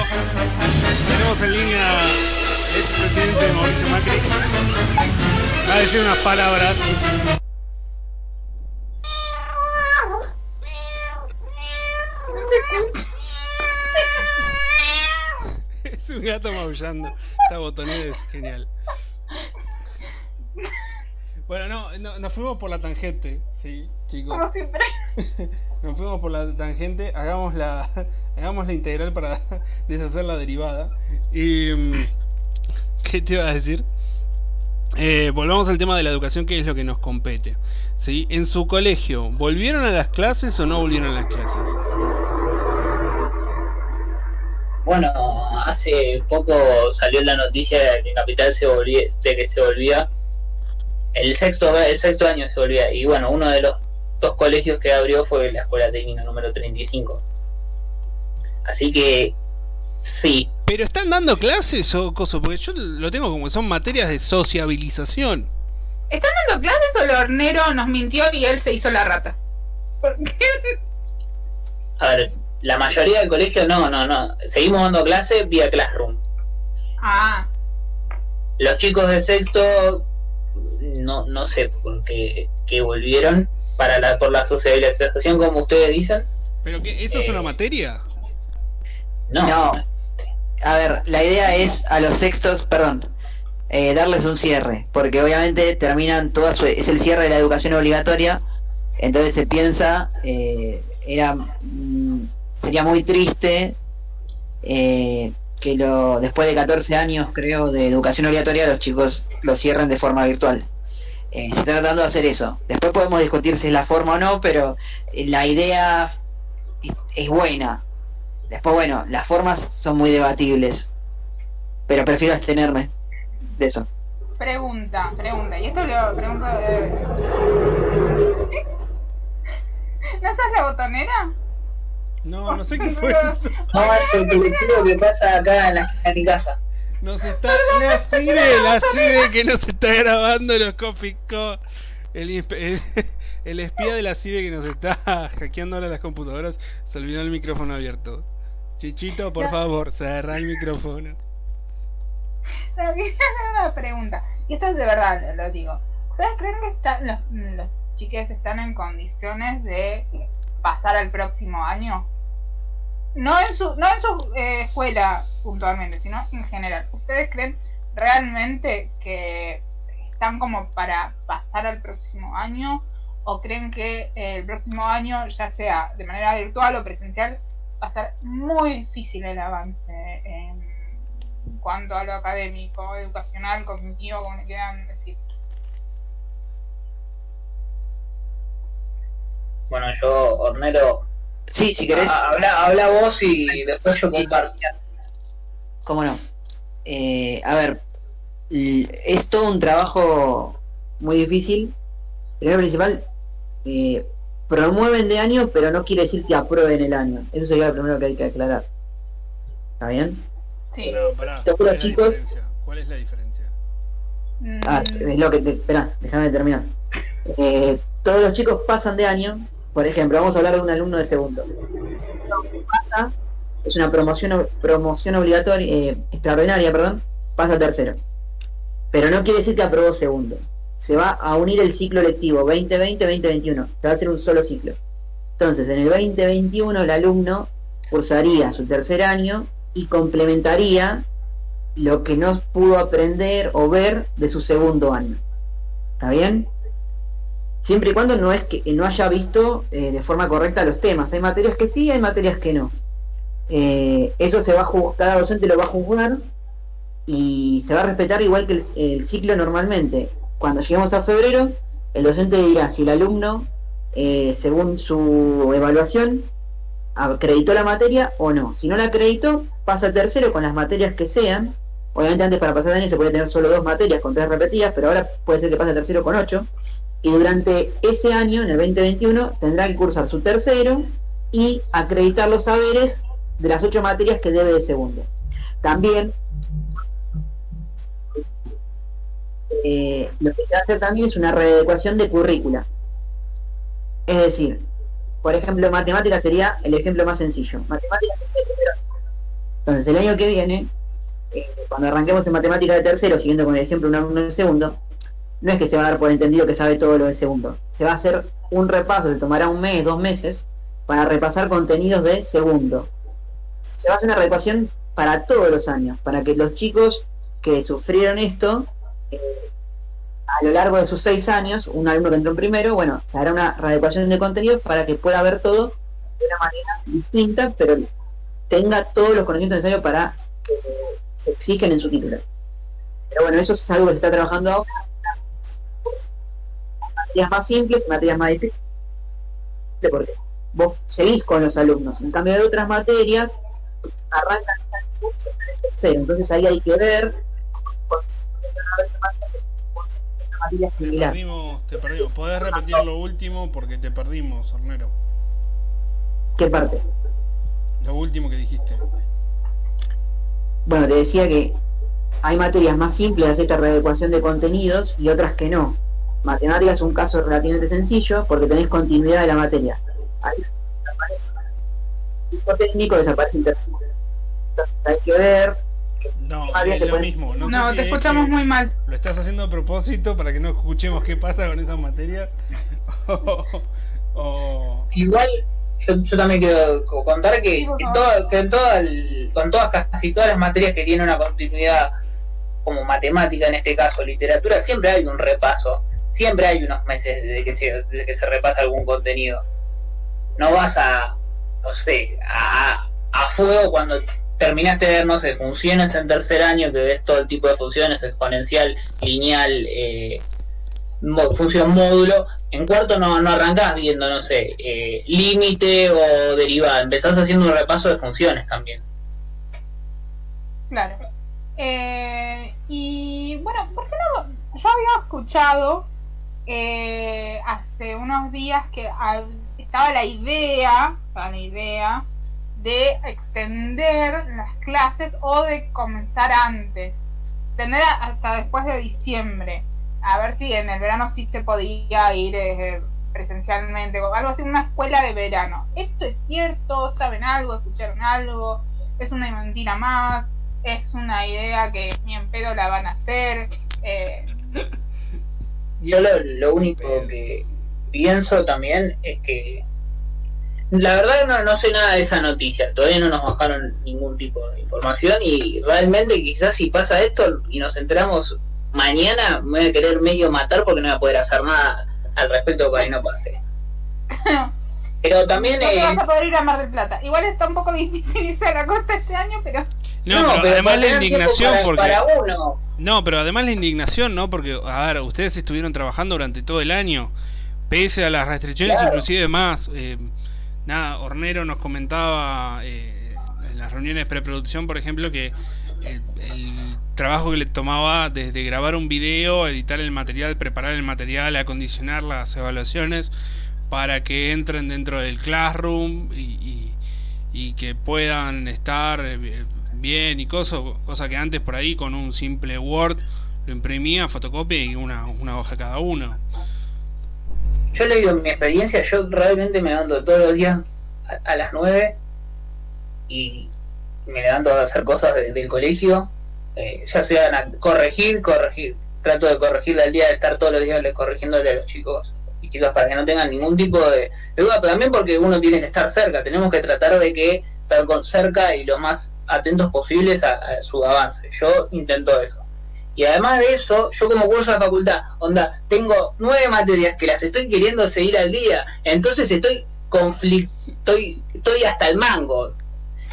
Tenemos en línea el expresidente Mauricio Macri. Va a decir unas palabras. [LAUGHS] Es un gato maullando. Esta botonera es genial. Bueno, no, no, nos fuimos por la tangente, sí, chicos. Como siempre. [LAUGHS] Nos fuimos por la tangente, hagamos la, [LAUGHS] hagamos la integral para [LAUGHS] deshacer la derivada. Y, mm, ¿Qué te iba a decir? Eh, volvamos al tema de la educación, que es lo que nos compete. ¿sí? En su colegio, ¿volvieron a las clases o no volvieron a las clases? Bueno, hace poco salió la noticia de que Capital se volvía, de que se volvía el sexto el sexto año se volvía y bueno, uno de los dos colegios que abrió fue la escuela técnica número 35. Así que sí, ¿Pero están dando clases o cosas? Porque yo lo tengo como que son materias de sociabilización. ¿Están dando clases o el hornero nos mintió y él se hizo la rata? ¿Por qué? [LAUGHS] a ver, la mayoría del colegio no, no, no, seguimos dando clases vía Classroom. Ah, Los chicos de sexto no no sé por qué, qué volvieron para la por la socialización como ustedes dicen. ¿Pero qué? ¿Eso es una materia? No. No. A ver, la idea es a los sextos, perdón, eh, darles un cierre, porque obviamente terminan toda su, es el cierre de la educación obligatoria, entonces se piensa, eh, era, mm, sería muy triste eh, que lo, después de 14 años, creo, de educación obligatoria, los chicos lo cierren de forma virtual. Eh, se está tratando de hacer eso. Después podemos discutir si es la forma o no, pero eh, la idea es- es buena. Después, bueno, las formas son muy debatibles. Pero prefiero abstenerme de eso. pregunta, pregunta. Y esto lo pregunto. eh, [LAUGHS] ¿No estás la botonera? No, [LAUGHS] no sé qué fue eso. No, es el colectivo que pasa acá en la mi casa. Nos está. La CIDE, la CIDE que nos está grabando los Coffee Co. El, el, [LAUGHS] el espía de la CIDE que nos está [LAUGHS] hackeando ahora las computadoras se olvidó el micrófono abierto. Chichito, por favor, cerra el micrófono. No, quería hacer una pregunta. Y esto es de verdad, lo, lo digo. ¿Ustedes creen que están, los, los chiques están en condiciones de pasar al próximo año? No en su, no en su eh, escuela puntualmente, sino en general. ¿Ustedes creen realmente que están como para pasar al próximo año? ¿O creen que eh, el próximo año, ya sea de manera virtual o presencial, va a ser muy difícil el avance en cuanto a lo académico, educacional, cognitivo, como le quieran decir. Bueno, yo, Ornero, Sí, si querés. ha- habla, habla vos y después yo comparto. ¿Cómo no? Eh, a ver, es todo un trabajo muy difícil. Primero principal, eh, promueven de año, pero no quiere decir que aprueben el año. Eso sería lo primero que hay que aclarar. ¿Está bien? Sí. No, pará, Te juro, ¿cuál es la chicos. diferencia? ¿Cuál es la diferencia? Mm, Ah, es lo que te. Espera, déjame terminar. Eh, todos los chicos pasan de año. Por ejemplo, vamos a hablar de un alumno de segundo. Pasa, es una promoción obligatoria, eh, extraordinaria, perdón, pasa a tercero. Pero no quiere decir que aprobó segundo. Se va a unir el ciclo lectivo 2020-2021. Se va a hacer un solo ciclo. Entonces, en el 2021 el alumno cursaría su tercer año y complementaría lo que no pudo aprender o ver de su segundo año. ¿Está bien? Siempre y cuando no es que no haya visto eh, de forma correcta los temas. Hay materias que sí, hay materias que no. Eh, eso se va a juzgar, cada docente lo va a juzgar y se va a respetar igual que el, ciclo normalmente. Cuando lleguemos a febrero, el docente dirá si el alumno, eh, según su evaluación, acreditó la materia o no. Si no la acreditó, pasa al tercero con las materias que sean. Obviamente antes para pasar de año se puede tener solo dos materias con tres repetidas, pero ahora puede ser que pase al tercero con ocho. Y durante ese año, en el 2021, tendrá que cursar su tercero y acreditar los saberes de las ocho materias que debe de segundo. También eh, lo que se hacer también es una readecuación de currícula. Es decir, por ejemplo, matemáticas sería el ejemplo más sencillo. Matemáticas. Entonces, el año que viene, eh, cuando arranquemos en matemáticas de tercero, siguiendo con el ejemplo un alumno de segundo, no es que se va a dar por entendido que sabe todo lo de segundo. Se va a hacer un repaso, se tomará un mes, dos meses, para repasar contenidos de segundo. Se va a hacer una reecuación para todos los años, para que los chicos que sufrieron esto, eh, a lo largo de sus seis años, un alumno que entró en primero, bueno, se hará una readecuación de contenidos para que pueda ver todo de una manera distinta, pero tenga todos los conocimientos necesarios para que se exigen en su título. Pero bueno, eso es algo que se está trabajando ahora. Materias más simples y materias más difíciles. Porque vos seguís con los alumnos. En cambio de otras materias, arrancan tercero. Entonces ahí hay que ver materia Te similar. perdimos, te perdimos. ¿Podés repetir lo último? Porque te perdimos, Hornero. ¿Qué parte? Lo último que dijiste. Bueno, te decía que hay materias más simples de hacer esta readecuación de contenidos y otras que no. Matemática es un caso relativamente sencillo porque tenés continuidad de la materia. Ahí desaparece un tipo técnico, desaparece el. Entonces hay que ver. No, es te lo pueden- mismo. No, No, si te es escuchamos que muy mal. ¿Lo estás haciendo a propósito para que no escuchemos qué pasa con esas materias? [LAUGHS] o, Igual, yo, yo también quiero co- contar que, Sí, favor. todo- que en toda el- con todas, casi todas las materias que tienen una continuidad, como matemática en este caso, literatura, siempre hay un repaso. Siempre hay unos meses desde que se, desde que se repasa algún contenido. No vas a, no sé, a, a fuego cuando terminaste de ver, no sé, funciones en tercer año, que ves todo el tipo de funciones, exponencial, lineal, eh, función módulo. En cuarto no, no arrancás viendo, no sé, eh, límite o derivada. Empezás haciendo un repaso de funciones también. Claro. Eh, y bueno, ¿por qué no? Yo había escuchado eh, hace unos días que estaba la idea, la idea de extender las clases o de comenzar antes, extender hasta después de diciembre. a ver si en el verano sí se podía ir eh, presencialmente o algo así, una escuela de verano. ¿Esto es cierto? ¿Saben algo? ¿Escucharon algo? ¿Es una mentira más? ¿Es una idea que ni en pedo la van a hacer? Eh, Yo lo, lo único que pienso también es que la verdad no, no sé nada de esa noticia, todavía no nos bajaron ningún tipo de información y realmente quizás si pasa esto y nos enteramos mañana me voy a querer medio matar porque no voy a poder hacer nada al respecto para que no pase. [LAUGHS] Pero también no te vas a es... poder ir a Mar del Plata. Igual está un poco [LAUGHS] difícil irse a la costa este año, pero No, pero, además para la indignación para, porque... para uno. No, pero además la indignación, ¿no? Porque, a ver, ustedes estuvieron trabajando durante todo el año, pese a las restricciones, Claro. inclusive más. eh, nada, Hornero nos comentaba eh, en las reuniones de preproducción, por ejemplo, que eh, el trabajo que le tomaba desde grabar un video, editar el material, preparar el material, acondicionar las evaluaciones para que entren dentro del classroom y, y- y que puedan estar eh, bien y cosas, cosa que antes por ahí con un simple Word lo imprimía, fotocopia y una, una hoja cada uno. Yo le digo mi experiencia, yo realmente me levanto todos los días a, a las 9 y me levanto a hacer cosas de- del colegio, eh, ya sean a corregir, corregir. Trato de corregirle al día de estar todos los días le- corrigiéndole a los chicos y chicas para que no tengan ningún tipo de, de duda, pero también porque uno tiene que estar cerca, tenemos que tratar de que estar con cerca y lo más atentos posibles a, su avance. Yo intento eso. Y además de eso, yo como curso de facultad, onda, tengo nueve materias que las estoy queriendo seguir al día, entonces estoy conflict, estoy, hasta el mango.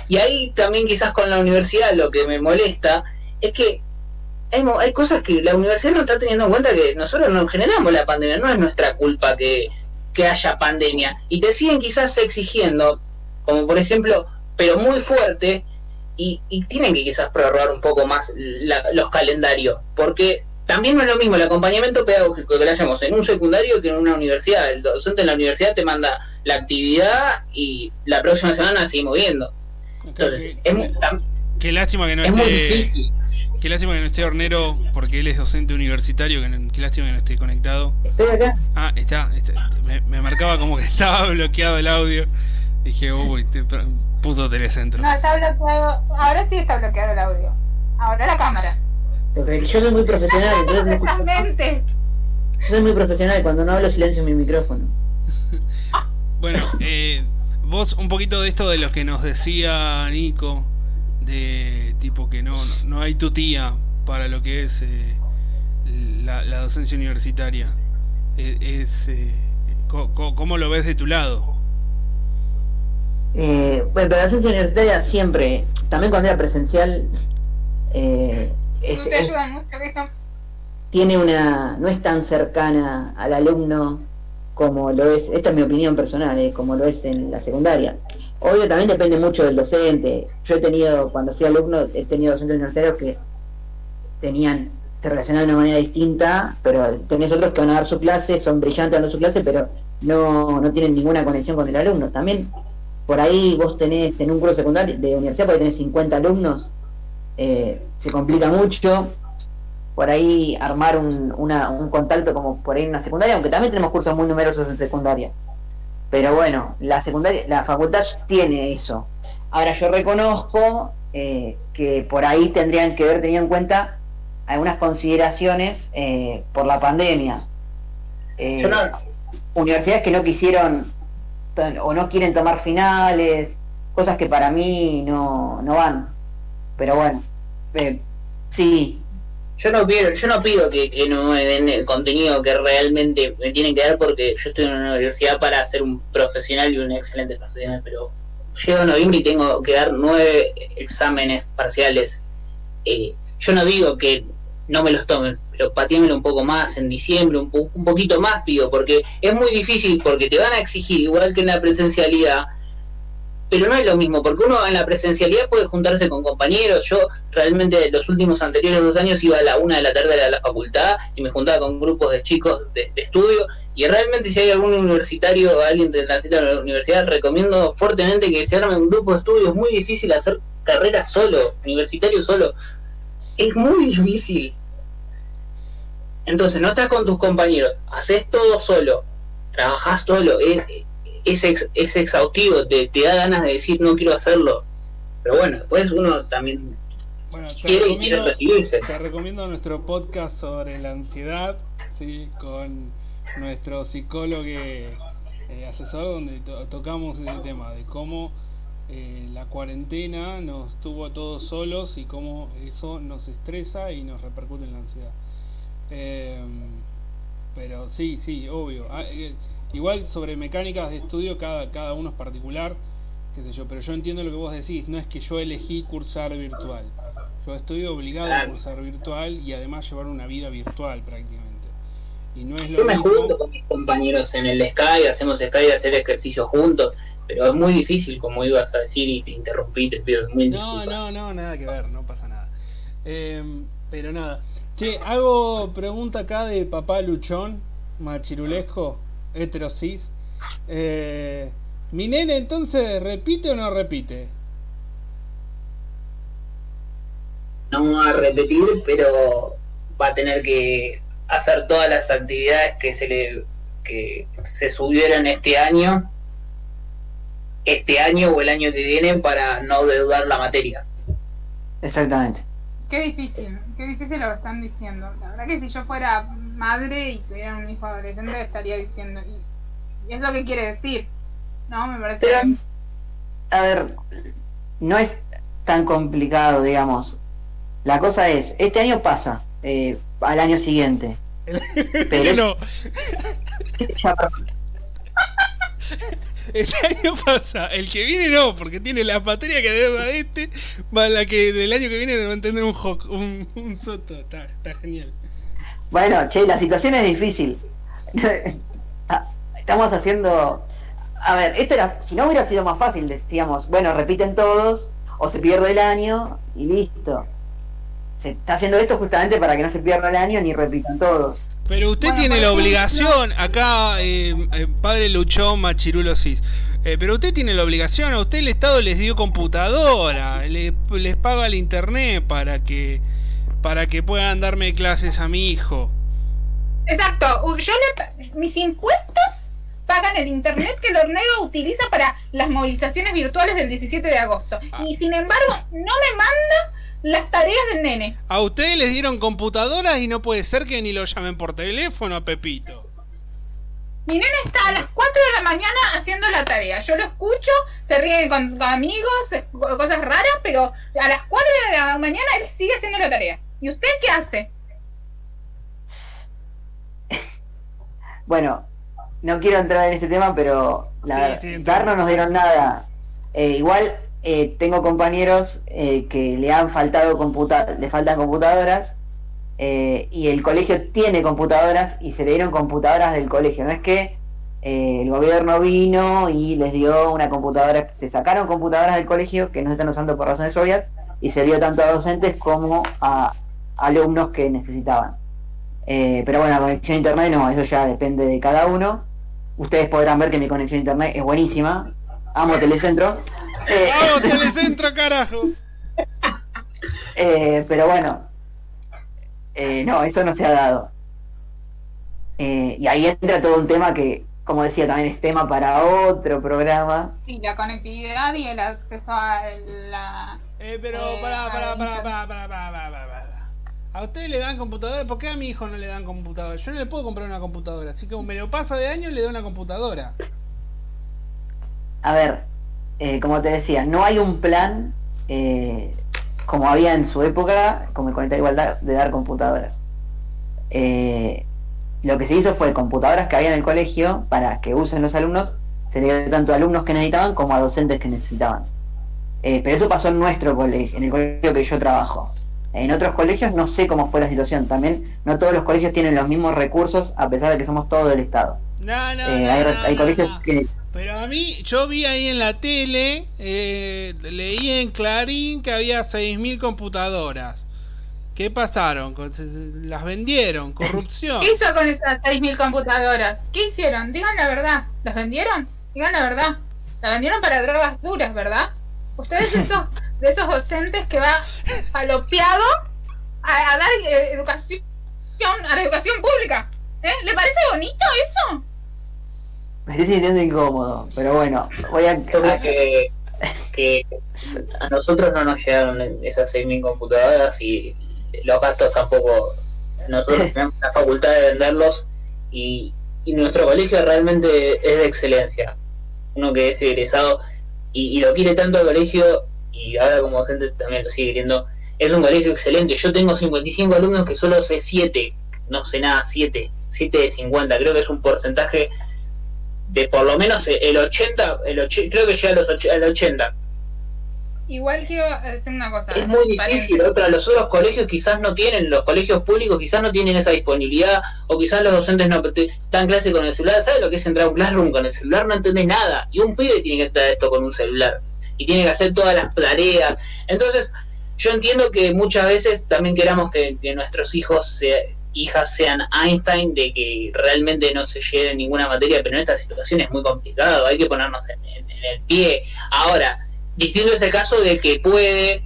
Y ahí también quizás con la universidad lo que me molesta es que hay, hay cosas que la universidad no está teniendo en cuenta que nosotros no generamos la pandemia, no es nuestra culpa que, que haya pandemia. Y te siguen quizás exigiendo, como por ejemplo, pero muy fuerte, y, y tienen que quizás prorrogar un poco más la- los calendarios, porque también no es lo mismo el acompañamiento pedagógico que le hacemos en un secundario que en una universidad. El docente en la universidad te manda la actividad y la próxima semana seguimos viendo. Entonces, es, Qué lástima que no es muy esté. difícil. Qué lástima que no esté Hornero, porque él es docente universitario. Que no- qué lástima que no esté conectado. Estoy acá. Ah, está. está, me, me marcaba como que [LAUGHS] estaba bloqueado el audio. Dije, uy, este pr- puto telecentro. no está bloqueado. Ahora sí está bloqueado el audio. Ahora la cámara. Porque yo soy muy profesional, [LAUGHS] entonces no escucho- [LAUGHS] yo soy muy profesional y cuando no hablo silencio mi micrófono. [LAUGHS] Bueno, eh, vos un poquito de esto de lo que nos decía Nico, de tipo que no, no, no hay tutía para lo que es eh, la, la docencia universitaria. Eh, es, eh, co- ¿Cómo lo ves de tu lado? Eh, bueno, pero la docencia universitaria siempre, también cuando era presencial, eh, es- No te es- mucho esto. tiene una, no es tan cercana al alumno como lo es, esta es mi opinión personal, eh, como lo es en la secundaria. Obvio también depende mucho del docente. Yo he tenido, cuando fui alumno, he tenido docentes universitarios que tenían, se relacionaban de una manera distinta, pero tenés otros que van a dar su clase, son brillantes dando su clase, pero no, no tienen ninguna conexión con el alumno. También por ahí vos tenés en un curso secundario de universidad, porque tenés 50 alumnos, eh, se complica mucho por ahí armar un, una- un contacto como por ahí en una secundaria, aunque también tenemos cursos muy numerosos en secundaria. Pero bueno, la secundaria, la facultad tiene eso. Ahora yo reconozco eh, que por ahí tendrían que haber tenido en cuenta algunas consideraciones eh, por la pandemia. Eh, no- Universidades que no quisieron o no quieren tomar finales, cosas que para mí no, no van. Pero bueno, eh, sí, Yo no pido, yo no pido que, que no me den el contenido que realmente me tienen que dar porque yo estoy en una universidad para ser un profesional y un excelente profesional, pero llego a noviembre y tengo que dar nueve exámenes parciales. Eh, yo no digo que no me los tomen, pero patíenmelo un poco más en diciembre, un, po- un poquito más pido, porque es muy difícil, porque te van a exigir, igual que en la presencialidad, pero no es lo mismo, porque uno en la presencialidad puede juntarse con compañeros. Yo realmente los últimos anteriores dos años iba a la una de la tarde a la facultad y me juntaba con grupos de chicos de, de estudio. Y realmente si hay algún universitario o alguien que transita a la universidad, recomiendo fuertemente que se arme un grupo de estudio. Es muy difícil hacer carrera solo, universitario solo. Es muy difícil. Entonces no estás con tus compañeros, haces todo solo, trabajas solo, es, es, ex- es exhaustivo, te, te da ganas de decir no quiero hacerlo. Pero bueno, después uno también Bueno, quiere y quiere recibirse. te recomiendo nuestro podcast sobre la ansiedad, ¿sí? con nuestro psicólogo eh, asesor, donde to- tocamos ese tema de cómo eh, la cuarentena nos tuvo a todos solos y cómo eso nos estresa y nos repercute en la ansiedad. Eh, pero sí, sí, obvio. Ah, eh, igual sobre mecánicas de estudio, cada, cada uno es particular, qué sé yo, pero yo entiendo lo que vos decís, no es que yo elegí cursar virtual. Yo estoy obligado a cursar virtual y además llevar una vida virtual prácticamente. Y no es lo Yo me mismo. junto con mis compañeros en el Sky, hacemos Sky, hacer ejercicio juntos, pero es muy difícil, como ibas a decir, y te interrumpí, te pido mil No, disculpas. no, no, nada que ver, no pasa nada. Em, pero nada. Che, hago pregunta acá de papá luchón, machirulesco, heterosis. Eh, ¿Mi nene entonces repite o no repite? No va a repetir, pero va a tener que hacer todas las actividades que se le que se subieron este año, este año o el año que viene para no deudar la materia. Exactamente. Qué difícil, qué difícil lo que están diciendo. La verdad que si yo fuera madre y tuviera un hijo adolescente estaría diciendo, ¿y, y eso qué quiere decir? No, me parece... Pero- A ver, no es tan complicado, digamos. La cosa es, este año pasa, eh, al año siguiente. [LAUGHS] Pero es- no, [LAUGHS] [LAUGHS] Este año pasa, el que viene no, porque tiene la materia que debe a este, más la que del año que viene va a un, hoc- un, soto, está, está genial. Bueno, che, la situación es difícil. [LAUGHS] Ah, Estamos haciendo... A ver, esto era, si no hubiera sido más fácil, decíamos, bueno, repiten todos, o se pierde el año, y listo. Se está haciendo esto justamente para que no se pierda el año ni repitan todos. Pero usted Bueno, tiene la obligación, acá, eh, eh, padre Luchón Machirulo Cis, eh, pero usted tiene la obligación, a usted el Estado les dio computadora, le- les paga el internet para que para que puedan darme clases a mi hijo. Exacto, yo le, mis impuestos pagan el internet que el hornero utiliza para las movilizaciones virtuales del 17 de agosto. Ah. Y sin embargo, no me manda las tareas del nene. A ustedes les dieron computadoras y no puede ser que ni lo llamen por teléfono a Pepito. Mi nene está a las 4 de la mañana haciendo la tarea. Yo lo escucho, se ríe con, con amigos, eh, co- cosas raras, pero a las 4 de la mañana él sigue haciendo la tarea. ¿Y usted qué hace? [LAUGHS] Bueno, no quiero entrar en este tema, pero la Sí, sí, dar no nos dieron nada. Eh, igual eh, tengo compañeros eh, que le han faltado computa le faltan computadoras eh, y el colegio tiene computadoras y se le dieron computadoras del colegio. No es que el gobierno vino y les dio una computadora, se sacaron computadoras del colegio que no se están usando por razones obvias y se dio tanto a docentes como a alumnos que necesitaban. Pero bueno, la conexión a internet no, eso ya depende de cada uno. Ustedes podrán ver que mi conexión a internet es buenísima. Amo Telecentro. Eh, ¡Vamos, [LAUGHS] Telecentro, carajo! eh, pero bueno, eh, no, eso no se ha dado. Eh, y ahí entra todo un tema que, como decía, también es tema para otro programa. Y la conectividad y el acceso a la... Eh, pero pará, pará, pará, pará, pará, pará, pará. A ustedes le dan computadora, ¿por qué a mi hijo no le dan computadora? Yo no le puedo comprar una computadora, así que me lo paso de año y le doy una computadora. A ver, eh, como te decía, no hay un plan eh, como había en su época, como el Conectar Igualdad, de dar computadoras. Eh, lo que se hizo fue computadoras que había en el colegio para que usen los alumnos, se le dio tanto a alumnos que necesitaban como a docentes que necesitaban. Eh, pero eso pasó en nuestro colegio, en el colegio que yo trabajo. En otros colegios no sé cómo fue la situación. También no todos los colegios tienen los mismos recursos a pesar de que somos todo del Estado. No, no, Eh, no, hay, colegios que Pero a mí, yo vi ahí en la tele, eh, leí en Clarín que había 6.000 computadoras. ¿Qué pasaron? Las vendieron, [LAUGHS] corrupción. ¿Qué hizo con esas 6.000 computadoras? ¿Qué hicieron? Digan la verdad. ¿Las vendieron? Digan la verdad. Las vendieron para drogas duras, ¿verdad? Ustedes de esos, de esos docentes que va falopeado a, a dar eh, educación educación, a la educación pública. ¿Eh? ¿Le parece bonito eso? Me estoy sintiendo incómodo, pero bueno, voy a... Yo creo que, que a nosotros no nos llegaron esas 6.000 computadoras y los gastos tampoco. Nosotros [LAUGHS] tenemos la facultad de venderlos y, y nuestro colegio realmente es de excelencia. Uno que es egresado y, y lo quiere tanto el colegio y ahora como docente también lo sigue queriendo. Es un colegio excelente. Yo tengo 55 alumnos que solo sé 7, no sé nada, 7, 7 de 50. Creo que es un porcentaje de por lo menos el 80, el och- creo que llega a los och- al 80. Igual quiero decir una cosa. Es muy difícil, otra, los otros colegios quizás no tienen, los colegios públicos quizás no tienen esa disponibilidad, o quizás los docentes no están en clase con el celular, ¿sabes lo que es entrar a un classroom con el celular? No entendés nada, y un pibe tiene que entrar a esto con un celular, y tiene que hacer todas las tareas, entonces yo entiendo que muchas veces también queramos que, que nuestros hijos, se- hijas sean Einstein, de que realmente no se lleven ninguna materia, pero en esta situación es muy complicado, hay que ponernos en- el pie. Ahora, distinto es el caso de que puede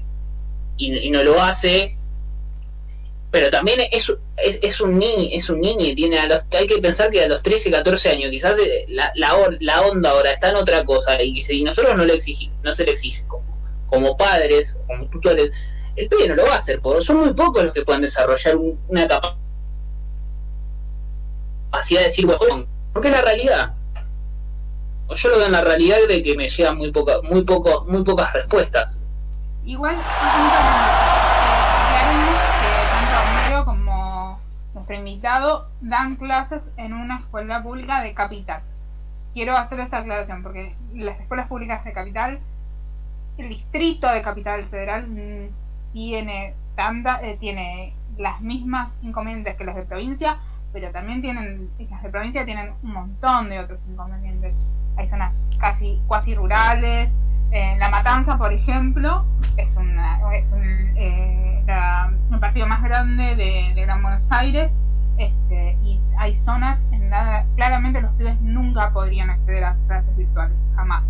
y, no lo hace pero también es, es, un niño es un niño tiene a los hay que pensar que a los 13 14 años quizás eh, la, la, la onda ahora está en otra cosa y nosotros no le exigimos no se le exige como, como padres como tutores el pibe no lo va a hacer porque son muy pocos los que pueden desarrollar un- una capacidad de decir bueno, porque es la realidad o yo lo veo en la realidad de que me llegan muy poca, muy poco, muy pocas respuestas Igual, que tanto Romero como nuestro invitado dan clases en una escuela pública de capital. Quiero hacer esa aclaración porque las escuelas públicas de capital, el distrito de capital federal mm, tiene tanta, eh, tiene las mismas inconvenientes que las de provincia, pero también tienen, las de provincia tienen un montón de otros inconvenientes. Hay zonas casi cuasi rurales, eh, La Matanza, por ejemplo, es, una, es un, eh, el partido más grande de, de Gran Buenos Aires este, y hay zonas en la claramente los pibes nunca podrían acceder a clases virtuales, jamás.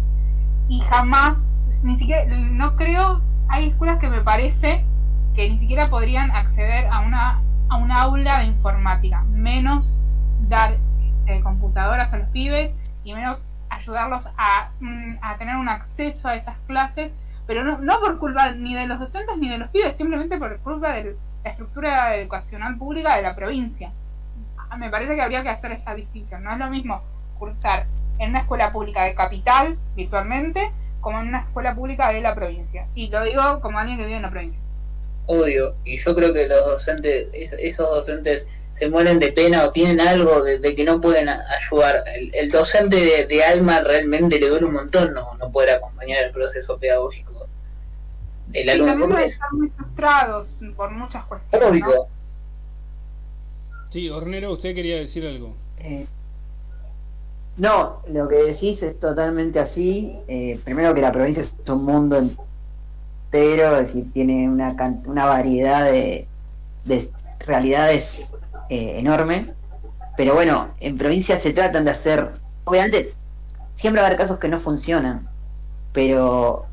Y jamás, ni siquiera, no creo, hay escuelas que me parece que ni siquiera podrían acceder a una, a una aula de informática, menos dar eh, computadoras a los pibes y menos ayudarlos a, mm, a tener un acceso a esas clases, pero no, no por culpa ni de los docentes ni de los pibes, simplemente por culpa de la estructura educacional pública de la provincia. Ah, Me parece que habría que hacer esa distinción. No es lo mismo cursar en una escuela pública de capital, virtualmente, como en una escuela pública de la provincia. Y lo digo como alguien que vive en la provincia. Obvio, y yo creo que los docentes, es- esos docentes se mueren de pena o tienen algo de, de que no pueden ayudar. El, el docente de, de alma realmente le duele un montón no, no poder acompañar el proceso pedagógico del Y alumno. también deben estar muy frustrados por muchas cuestiones. ¿no? obvio. Sí, Hornero, usted quería decir algo. Eh, no, lo que decís es totalmente así. Eh, primero que la provincia es un mundo es decir, tiene una, una variedad de, de realidades eh, enorme. Pero bueno, en provincia se tratan de hacer, obviamente, siempre va a haber casos que no funcionan, pero,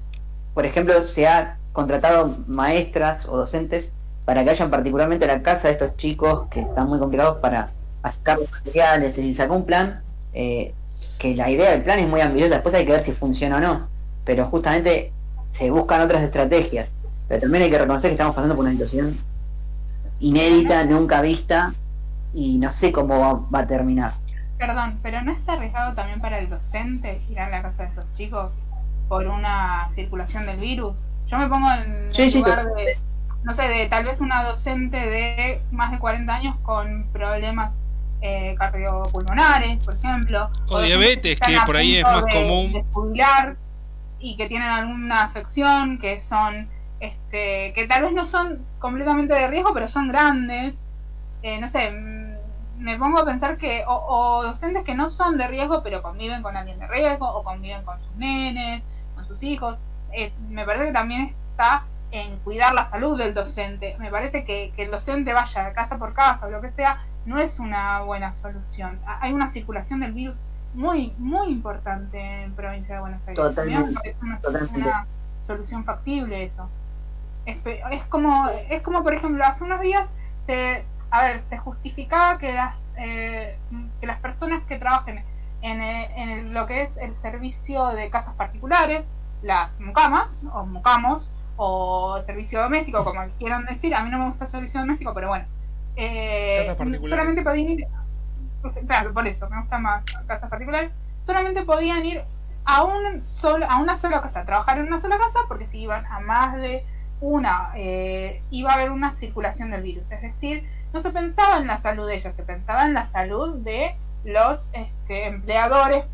por ejemplo, se ha contratado maestras o docentes para que vayan particularmente a la casa de estos chicos que están muy complicados para sacar los materiales, es decir, sacó un plan, eh, que la idea del plan es muy ambiciosa, después hay que ver si funciona o no, pero justamente se buscan otras estrategias, pero también hay que reconocer que estamos pasando por una situación inédita, nunca vista, y no sé cómo va, va a terminar. Perdón, pero ¿no es arriesgado también para el docente ir a la casa de esos chicos por una circulación del virus? Yo me pongo en Sí, el sí, lugar de, no sé, de tal vez una docente de más de 40 años con problemas eh, cardiopulmonares, por ejemplo. O diabetes, que por ahí es más de- común. De jubilar y que tienen alguna afección, que son, este, que tal vez no son completamente de riesgo, pero son grandes. Eh, no sé, mm, me pongo a pensar que, o, o docentes que no son de riesgo, pero conviven con alguien de riesgo, o conviven con sus nenes, con sus hijos. Eh, me parece que también está en cuidar la salud del docente. Me parece que, que el docente vaya casa por casa o lo que sea, no es una buena solución. Ha- Hay una circulación del virus muy, muy importante en provincia de Buenos Aires. Totalmente, una, totalmente. una solución factible eso. Es, como, es como por ejemplo, hace unos días se, a ver, se justificaba que las, eh, que las personas que trabajen en, en lo que es el servicio de casas particulares, las mucamas o mucamos, o servicio doméstico, como quieran decir, a mí no me gusta el servicio doméstico, pero bueno, eh, solamente podían ir, claro, por eso, me gusta más casas particulares, solamente podían ir a, un solo, a una sola casa, trabajar en una sola casa, porque si iban a más de una, eh, iba a haber una circulación del virus, es decir, no se pensaba en la salud de ellas, se pensaba en la salud de los este, empleadores,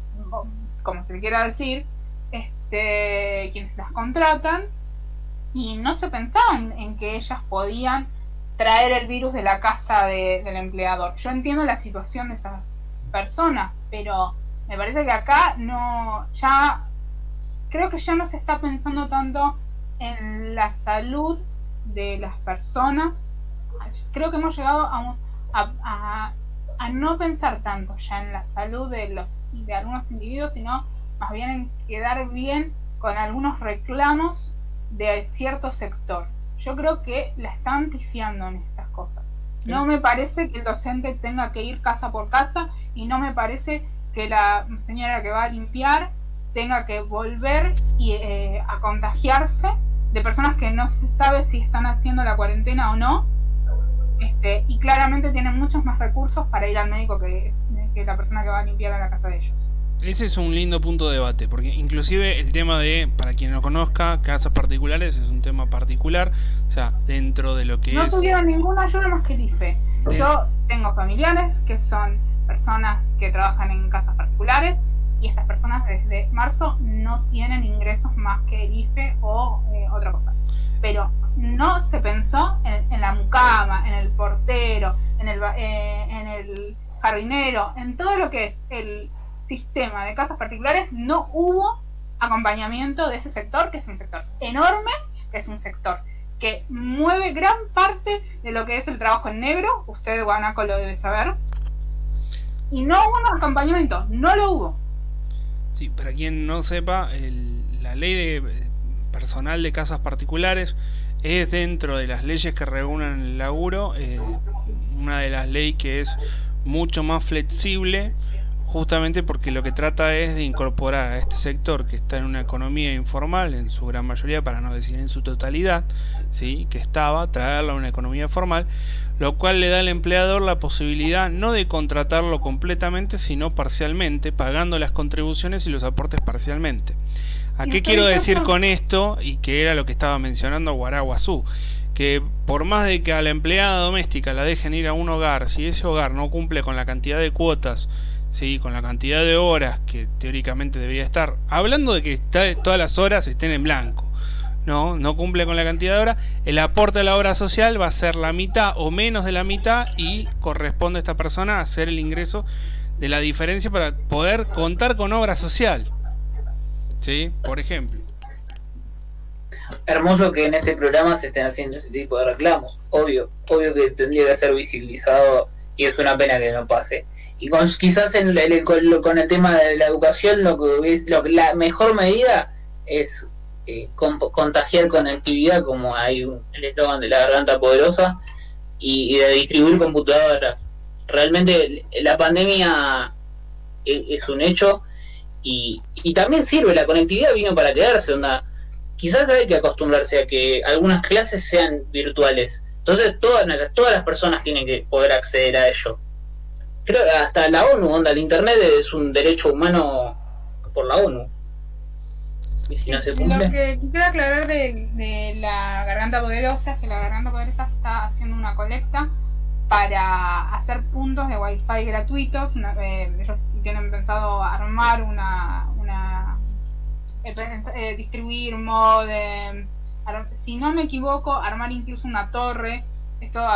como se le quiera decir, este, quienes las contratan, y no se pensaba en, que ellas podían traer el virus de la casa del empleador. Yo entiendo la situación de esas personas, pero me parece que acá no, ya, creo que ya no se está pensando tanto en la salud de las personas. Creo que hemos llegado a, no pensar tanto ya en la salud de los de algunos individuos, sino más bien en quedar bien con algunos reclamos de cierto sector. Yo creo que la están pifiando en estas cosas. No me parece que el docente tenga que ir casa por casa y no me parece que la señora que va a limpiar tenga que volver y, eh, a contagiarse de personas que no se sabe si están haciendo la cuarentena o no. Este, y claramente tienen muchos más recursos para ir al médico que, que la persona que va a limpiar a la casa de ellos. Ese es un lindo punto de debate, porque inclusive el tema de, para quien no conozca, casas particulares es un tema particular, o sea, dentro de lo que no es... No tuvieron ninguna ayuda más que el IFE. Yo tengo familiares que son personas que trabajan en casas particulares y estas personas desde marzo no tienen ingresos más que el IFE o eh, otra cosa. Pero no se pensó en, la mucama, en el portero, en el, eh, en el jardinero, en todo lo que es el sistema de casas particulares no hubo acompañamiento de ese sector, que es un sector enorme, que es un sector que mueve gran parte de lo que es el trabajo en negro, usted Guanaco lo debe saber, y no hubo acompañamiento, no lo hubo. Sí, para quien no sepa, la ley de personal de casas particulares es dentro de las leyes que regulan el laburo, eh, una de las leyes que es mucho más flexible justamente porque lo que trata es de incorporar a este sector que está en una economía informal en su gran mayoría, para no decir en su totalidad, ¿sí? que estaba, traerlo a una economía formal, lo cual le da al empleador la posibilidad no de contratarlo completamente, sino parcialmente, pagando las contribuciones y los aportes parcialmente. ¿A qué quiero decir con esto? Y que era lo que estaba mencionando Guaraguazú que por más de que a la empleada doméstica la dejen ir a un hogar, si ese hogar no cumple con la cantidad de cuotas ¿sí? con la cantidad de horas que teóricamente debería estar, hablando de que está, todas las horas estén en blanco, no, no cumple con la cantidad de horas, el aporte a la obra social va a ser la mitad o menos de la mitad y corresponde a esta persona hacer el ingreso de la diferencia para poder contar con obra social. ¿Sí? Por ejemplo. Hermoso que en este programa se estén haciendo este tipo de reclamos. Obvio, obvio que tendría que ser visibilizado y es una pena que no pase y con, quizás en con, el tema de la educación lo que la mejor medida es eh, contagiar conectividad como hay un, el eslogan de la garganta poderosa y, de distribuir computadoras. Realmente la pandemia es, un hecho y, y, también sirve la conectividad vino para quedarse onda. Quizás hay que acostumbrarse a que algunas clases sean virtuales. Entonces todas todas las personas tienen que poder acceder a ello creo que hasta la ONU, onda, el Internet es un derecho humano por la ONU. Y si no se cumple... Lo que quisiera aclarar de, la Garganta Poderosa es que la Garganta Poderosa está haciendo una colecta para hacer puntos de Wi-Fi gratuitos. Eh, ellos tienen pensado armar una, una eh, eh, distribuir modems, si no me equivoco, armar incluso una torre. Esto,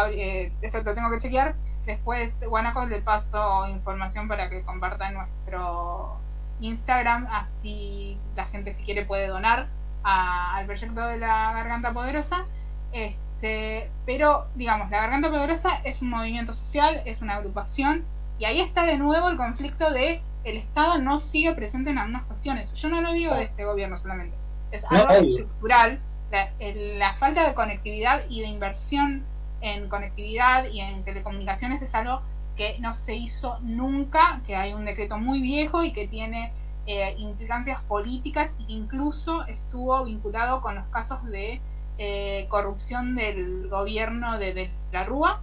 esto lo tengo que chequear, Después, Guanaco le paso información para que comparta en nuestro Instagram, así la gente si quiere puede donar al proyecto de la Garganta Poderosa. Este, pero, digamos, la Garganta Poderosa es un movimiento social, es una agrupación, y ahí está de nuevo el conflicto de el Estado no sigue presente en algunas cuestiones. Yo no lo digo de este gobierno solamente, es algo estructural. La, la falta de conectividad y de inversión en conectividad y en telecomunicaciones es algo que no se hizo nunca, que hay un decreto muy viejo y que tiene eh, implicancias políticas e incluso estuvo vinculado con los casos de eh, corrupción del gobierno de, la Rúa.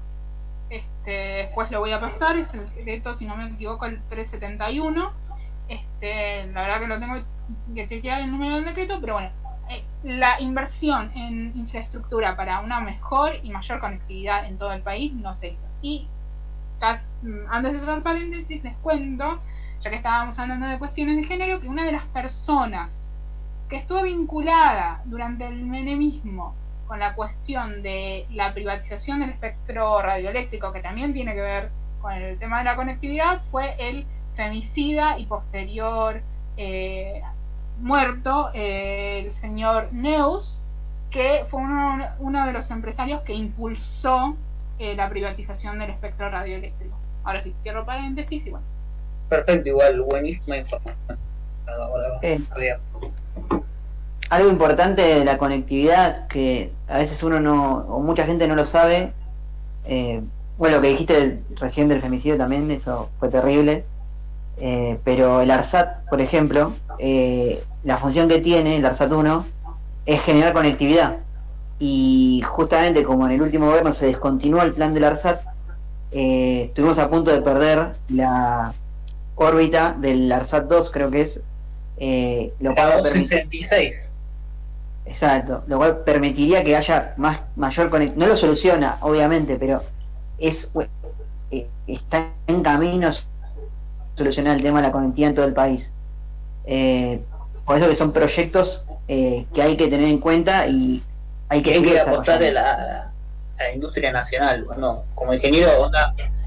Este, después lo voy a pasar, es el decreto, si no me equivoco, el 371. Este, la verdad que lo tengo que chequear el número del decreto, pero bueno, la inversión en infraestructura para una mejor y mayor conectividad en todo el país no se hizo. Y mm, antes de cerrar paréntesis, les cuento, ya que estábamos hablando de cuestiones de género, que una de las personas que estuvo vinculada durante el menemismo con la cuestión de la privatización del espectro radioeléctrico, que también tiene que ver con el tema de la conectividad, fue el femicida y posterior eh, muerto eh, el señor Neus, que fue uno, uno de los empresarios que impulsó eh, la privatización del espectro radioeléctrico. Ahora sí, cierro paréntesis y bueno. Perfecto, igual, buenísima información. Eh, algo importante de la conectividad que a veces uno no, o mucha gente no lo sabe, bueno, lo que dijiste recién del femicidio también, eso fue terrible, pero el ARSAT, por ejemplo, eh, la función que tiene el ARSAT 1 es generar conectividad. Y justamente como en el último gobierno se descontinuó el plan del ARSAT, eh, estuvimos a punto de perder la órbita del ARSAT 2, creo que es. Eh, lo cual 66. Exacto, lo cual permitiría que haya más mayor conectividad. No lo soluciona, obviamente, pero es eh, está en camino a solucionar el tema de la conectividad en todo el país. Eh, por eso que son proyectos eh, que hay que tener en cuenta y hay que, hay que apostar a la, industria nacional. como ingeniero,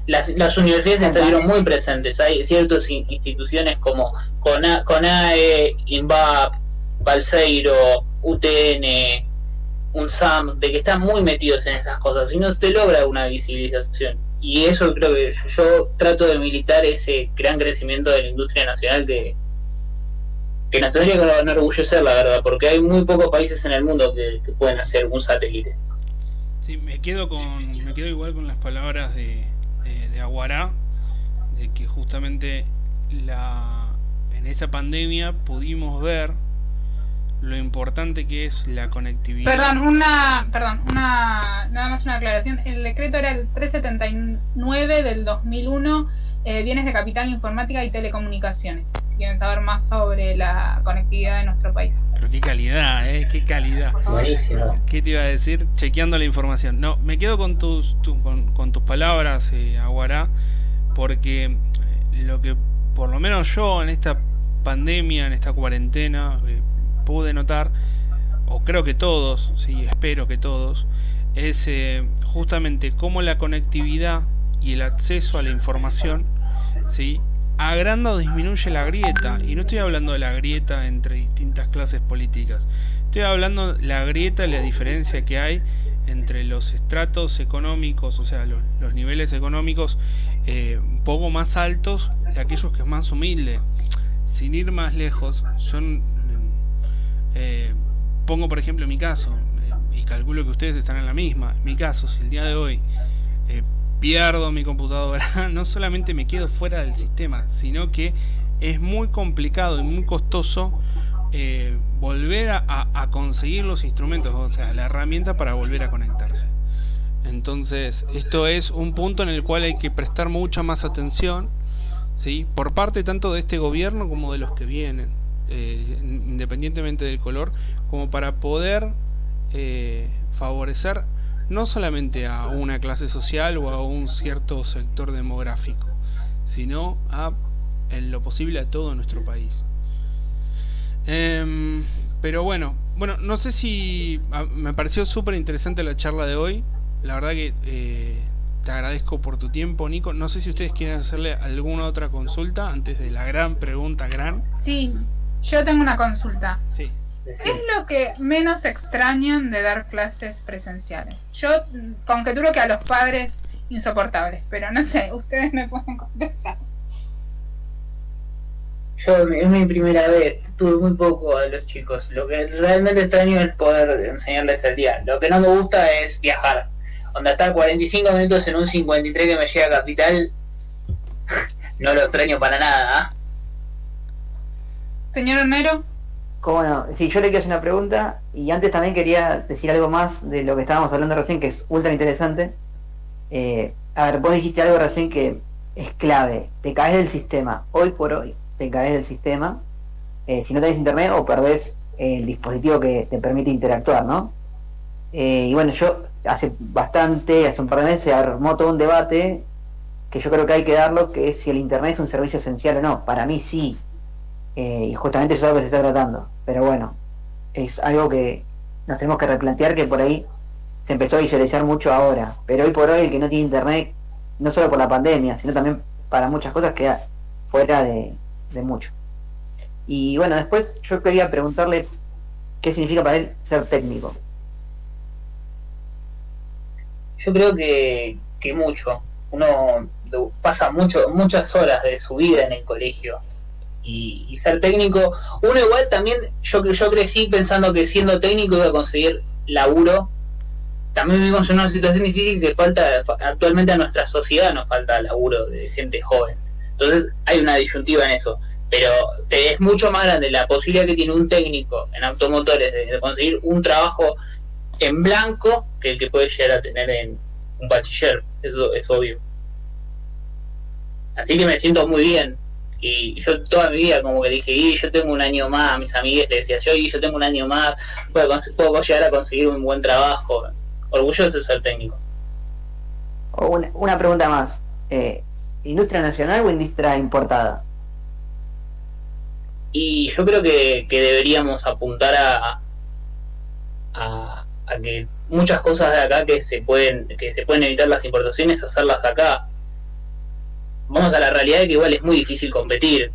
las, universidades estuvieron muy presentes. Hay ciertas instituciones como CONAE, INVAP, Balseiro, UTN, UNSAM, de que están muy metidos en esas cosas y no se logra una visibilización. Y eso creo que yo trato de militar ese gran crecimiento de la industria nacional que, que nos tendría que enorgullecer, la verdad, porque hay muy pocos países en el mundo que, pueden hacer un satélite. Sí, me quedo con me quedo igual con las palabras de, de, Aguará, de que justamente la en esta pandemia pudimos ver lo importante que es la conectividad. Perdón, una, perdón, una, nada más una aclaración. El decreto era el 379 del 2001 eh, bienes de capital informática y telecomunicaciones. Si quieren saber más sobre la conectividad de nuestro país. Pero qué calidad, ¿eh? Qué calidad. Buenísimo. ¿Qué te iba a decir? Chequeando la información. No, me quedo con tus, con, tus palabras, eh, Aguará, porque eh, lo que por lo menos yo en esta pandemia, en esta cuarentena, eh, pude notar, o creo que todos, sí, espero que todos, es justamente cómo la conectividad y el acceso a la información ¿sí? agranda o disminuye la grieta. Y no estoy hablando de la grieta entre distintas clases políticas. Estoy hablando de la grieta, la diferencia que hay entre los estratos económicos, o sea, los, niveles económicos eh, un poco más altos de aquellos que es más humilde. Sin ir más lejos, yo eh, pongo por ejemplo mi caso, eh, y calculo que ustedes están en la misma. mi caso, si el día de hoy pierdo mi computadora, [LAUGHS] no solamente me quedo fuera del sistema, sino que es muy complicado y muy costoso eh, volver a, conseguir los instrumentos, o sea, la herramienta para volver a conectarse. Entonces, esto es un punto en el cual hay que prestar mucha más atención, ¿sí? por parte tanto de este gobierno como de los que vienen, eh, independientemente del color, como para poder eh, favorecer no solamente a una clase social o a un cierto sector demográfico, sino a, en lo posible, a todo nuestro país. Em, pero bueno, bueno, no sé si me pareció súper interesante la charla de hoy. La verdad que eh, te agradezco por tu tiempo, Nico. No sé si ustedes quieren hacerle alguna otra consulta antes de la gran pregunta gran. Sí, yo tengo una consulta. Sí. ¿Qué es lo que menos extrañan de dar clases presenciales? Yo conjeturo que a los padres insoportables, pero no sé, ustedes me pueden contestar. Yo es mi primera vez, tuve muy poco a los chicos. Lo que realmente extraño es poder enseñarles el día. Lo que no me gusta es viajar. Donde estar 45 minutos en un 53 que me llega a Capital, [LAUGHS] no lo extraño para nada. ¿ah? Señor Hornero. ¿Cómo? Sí, yo le quiero hacer una pregunta y antes también quería decir algo más de lo que estábamos hablando recién, que es ultra interesante. Eh, a ver, vos dijiste algo recién que es clave. Te caes del sistema. Hoy por hoy te caes del sistema. Eh, si no tenés internet o perdés el dispositivo que te permite interactuar, ¿no? Eh, y bueno, yo hace bastante, hace un par de meses, armó todo un debate que yo creo que hay que darlo, que es si el internet es un servicio esencial o no. Para mí sí. Y justamente eso es lo que se está tratando pero bueno, es algo que nos tenemos que replantear que por ahí se empezó a visualizar mucho ahora, pero hoy por hoy el que no tiene internet, no solo por la pandemia, sino también para muchas cosas queda fuera de, mucho. Y bueno, después yo quería preguntarle qué significa para él ser técnico. Yo creo que, que mucho. Uno pasa mucho, muchas horas de su vida en el colegio y, ser técnico. Uno igual también, yo, yo crecí pensando que siendo técnico iba a conseguir laburo. También vivimos en una situación difícil que falta, actualmente a nuestra sociedad nos falta laburo de gente joven. Entonces hay una disyuntiva en eso. Pero te, es mucho más grande la posibilidad que tiene un técnico en automotores de, conseguir un trabajo en blanco que el que puede llegar a tener en un bachiller. Eso es obvio. Así que me siento muy bien y yo toda mi vida como que dije, y yo tengo un año más, a mis amigas les decía yo, y yo tengo un año más, puedo, puedo llegar a conseguir un buen trabajo, orgulloso de ser técnico. Una, una pregunta más, eh, ¿industria nacional o industria importada? Y yo creo que, que deberíamos apuntar a, a, a que muchas cosas de acá que se pueden que se pueden evitar las importaciones hacerlas acá vamos a la realidad de que igual es muy difícil competir.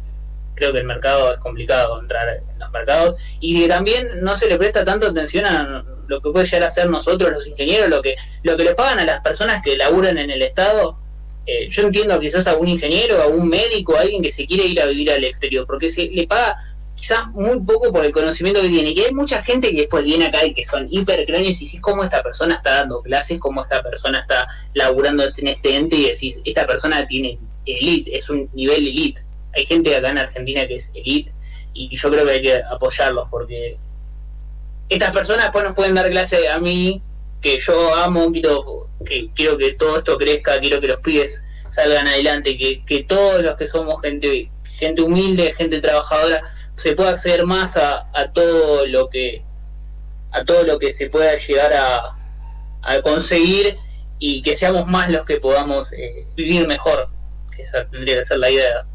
Creo que el mercado es complicado entrar en los mercados y también no se le presta tanto atención a lo que puede llegar a ser nosotros los ingenieros, lo que lo que le pagan a las personas que laburan en el Estado. Eh, yo entiendo quizás a un ingeniero, a un médico, a alguien que se quiere ir a vivir al exterior, porque se le paga quizás muy poco por el conocimiento que tiene. Y hay mucha gente que después viene acá y que son hipercráneos y decís cómo esta persona está dando clases, cómo esta persona está laburando en este ente y decís, esta persona tiene elite, es un nivel elite. Hay gente acá en Argentina que es elite y yo creo que hay que apoyarlos porque estas personas después nos pueden dar clase a mí, que yo amo, quiero que, quiero que todo esto crezca, quiero que los pibes salgan adelante, que, que todos los que somos gente, gente humilde, gente trabajadora, se pueda acceder más a, a todo lo que a todo lo que se pueda llegar a, a conseguir y que seamos más los que podamos eh, vivir mejor esa tendría que ser la idea.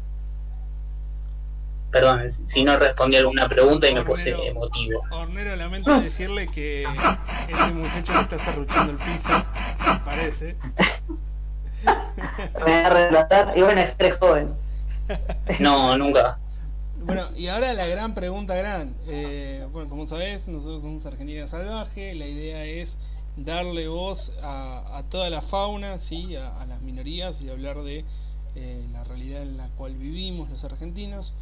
Perdón, si no respondí alguna pregunta y me puse emotivo. Hornero, lamento decirle que ese muchacho no está cerruchando el piso, parece. me va a relatar, y bueno, es tres joven. No, nunca. Bueno, y ahora la gran pregunta gran. Eh, bueno, como sabés, nosotros somos Argentina Salvaje, la idea es darle voz a, toda la fauna, ¿sí? a las minorías y hablar de eh, la realidad en la cual vivimos los argentinos.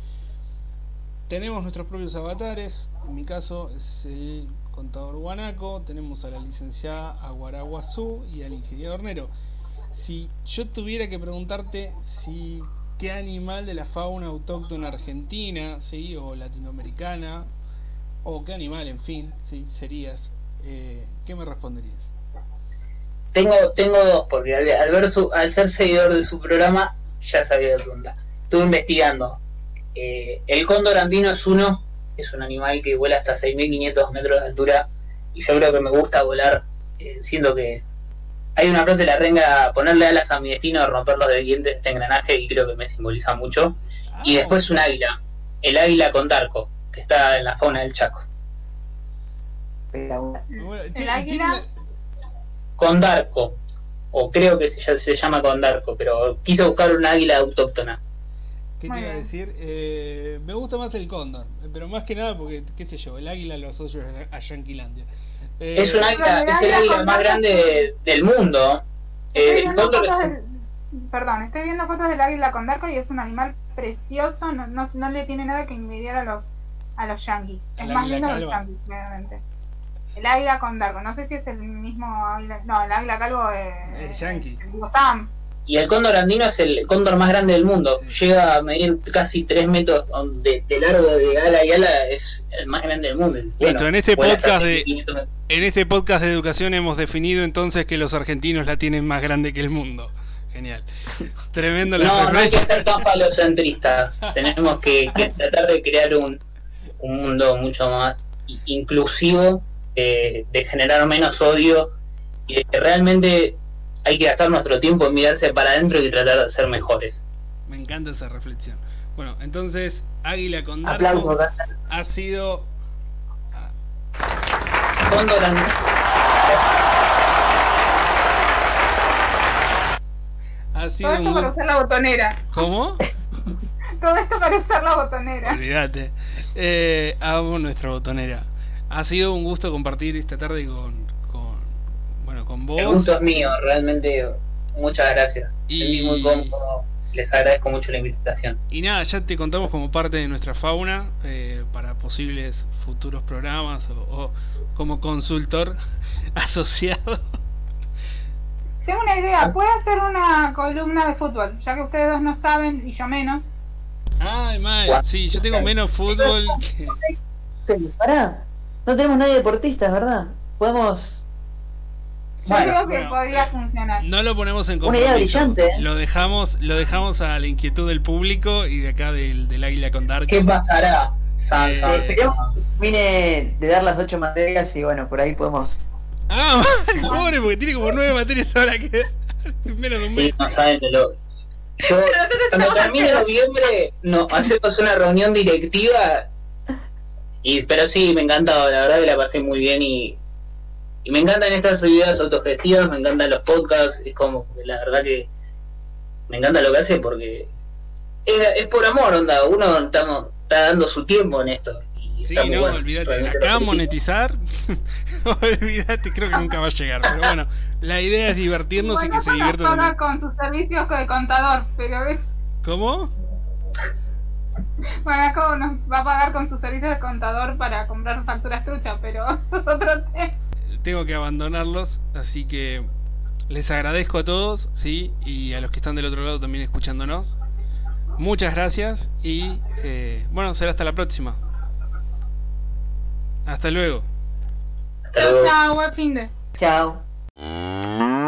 Tenemos nuestros propios avatares, en mi caso es el contador guanaco, tenemos a la licenciada Aguaraguazú y al ingeniero Hornero. Si yo tuviera que preguntarte si qué animal de la fauna autóctona argentina, ¿sí? o latinoamericana, o qué animal, en fin, ¿sí? serías, eh, ¿qué me responderías? Tengo, tengo dos, porque al, ver al ser seguidor de su programa, ya sabía de pregunta. Estuve investigando. Eh, el cóndor andino es uno, es un animal que vuela hasta 6.500 metros de altura y yo creo que me gusta volar, eh, siendo que hay una frase de la renga, ponerle alas a mi destino, romper los dientes de este engranaje y creo que me simboliza mucho. Y ah. después un águila, el águila con darco, que está en la fauna del Chaco. ¿El águila? Con darco, o creo que se, se llama Condarco, pero quise buscar un águila autóctona. ¿Qué te iba a decir? Eh, me gusta más el cóndor, pero más que nada porque, qué sé yo, el águila lo asocio a Yanquilandia. Eh, es un águila, es el águila más grande del mundo. Eh, Perdón, estoy viendo fotos del águila Condarco y es un animal precioso, no, no, le tiene nada que envidiar a los a los yanquis. Es más lindo que los yanquis, claramente. El águila con Darko. No sé si es el mismo águila. No, el águila calvo es. Es yankee. Sam. Y el cóndor andino es el cóndor más grande del mundo. Sí. Llega a medir casi 3 metros de, de largo de ala y ala. Es el más grande del mundo. Listo, en este podcast de- 500 metros. En este podcast de educación hemos definido entonces que los argentinos la tienen más grande que el mundo. Genial. [LAUGHS] Tremendo la No, no hay que ser tan falocentrista. [LAUGHS] Tenemos que, que tratar de crear un, un mundo mucho más inclusivo, de generar menos odio y de que realmente hay que gastar nuestro tiempo en mirarse para adentro y tratar de ser mejores. Me encanta esa reflexión. Bueno, entonces Águila con. Darko ha sido ha sido Todo esto un para usar la botonera. ¿Cómo? Todo esto para usar la botonera. Olvídate. Eh, amo nuestra botonera. Ha sido un gusto compartir esta tarde con, con bueno, con El vos. gusto es mío, realmente muchas gracias. Y- Estoy muy cómodo. Les agradezco mucho la invitación. Y nada, ya te contamos como parte de nuestra fauna eh, para posibles futuros programas o, o como consultor [LAUGHS] asociado. Tengo una idea. ¿Puede hacer una columna de fútbol? Ya que ustedes dos no saben y yo menos. Ay, mal. Sí, yo tengo menos fútbol que... Pará, no tenemos nadie deportista, ¿verdad? Podemos. Yo Bueno, creo que bueno. podría funcionar. No lo ponemos en Una idea compromiso. brillante, ¿eh? Lo dejamos, lo dejamos a la inquietud del público y de acá del, del águila con Dark. ¿Qué pasará? San, Eh, San- Eh, termine de dar las ocho materias y bueno, por ahí podemos. Ah, [LAUGHS] pobre, porque tiene como nueve materias ahora que [LAUGHS] menos de un mes. Sí, no saben de lo. Yo, cuando termine noviembre, no, hacemos una reunión directiva. Y, pero sí, me encanta, la verdad que la pasé muy bien y, y me encantan estas ideas autogestivas, me encantan los podcasts, es como que la verdad que me encanta lo que hace porque es, es por amor, onda, uno estamos, está dando su tiempo en esto. Y Sí, está muy no, bueno, olvídate. Acá monetizar, [LAUGHS] olvídate, creo que nunca va a llegar. Pero bueno, la idea es divertirnos y que se no diviertan con sus servicios de contador, pero es ¿Cómo? [LAUGHS] Magaco nos va a pagar con sus servicios de contador para comprar facturas truchas, pero [LAUGHS] eso es otro tema. Tengo que abandonarlos, así que les agradezco a todos, sí, y a los que están del otro lado también escuchándonos. Muchas gracias y eh, bueno, será hasta la próxima. Hasta luego. Hasta Chao, luego. chao, buen fin de. Chao.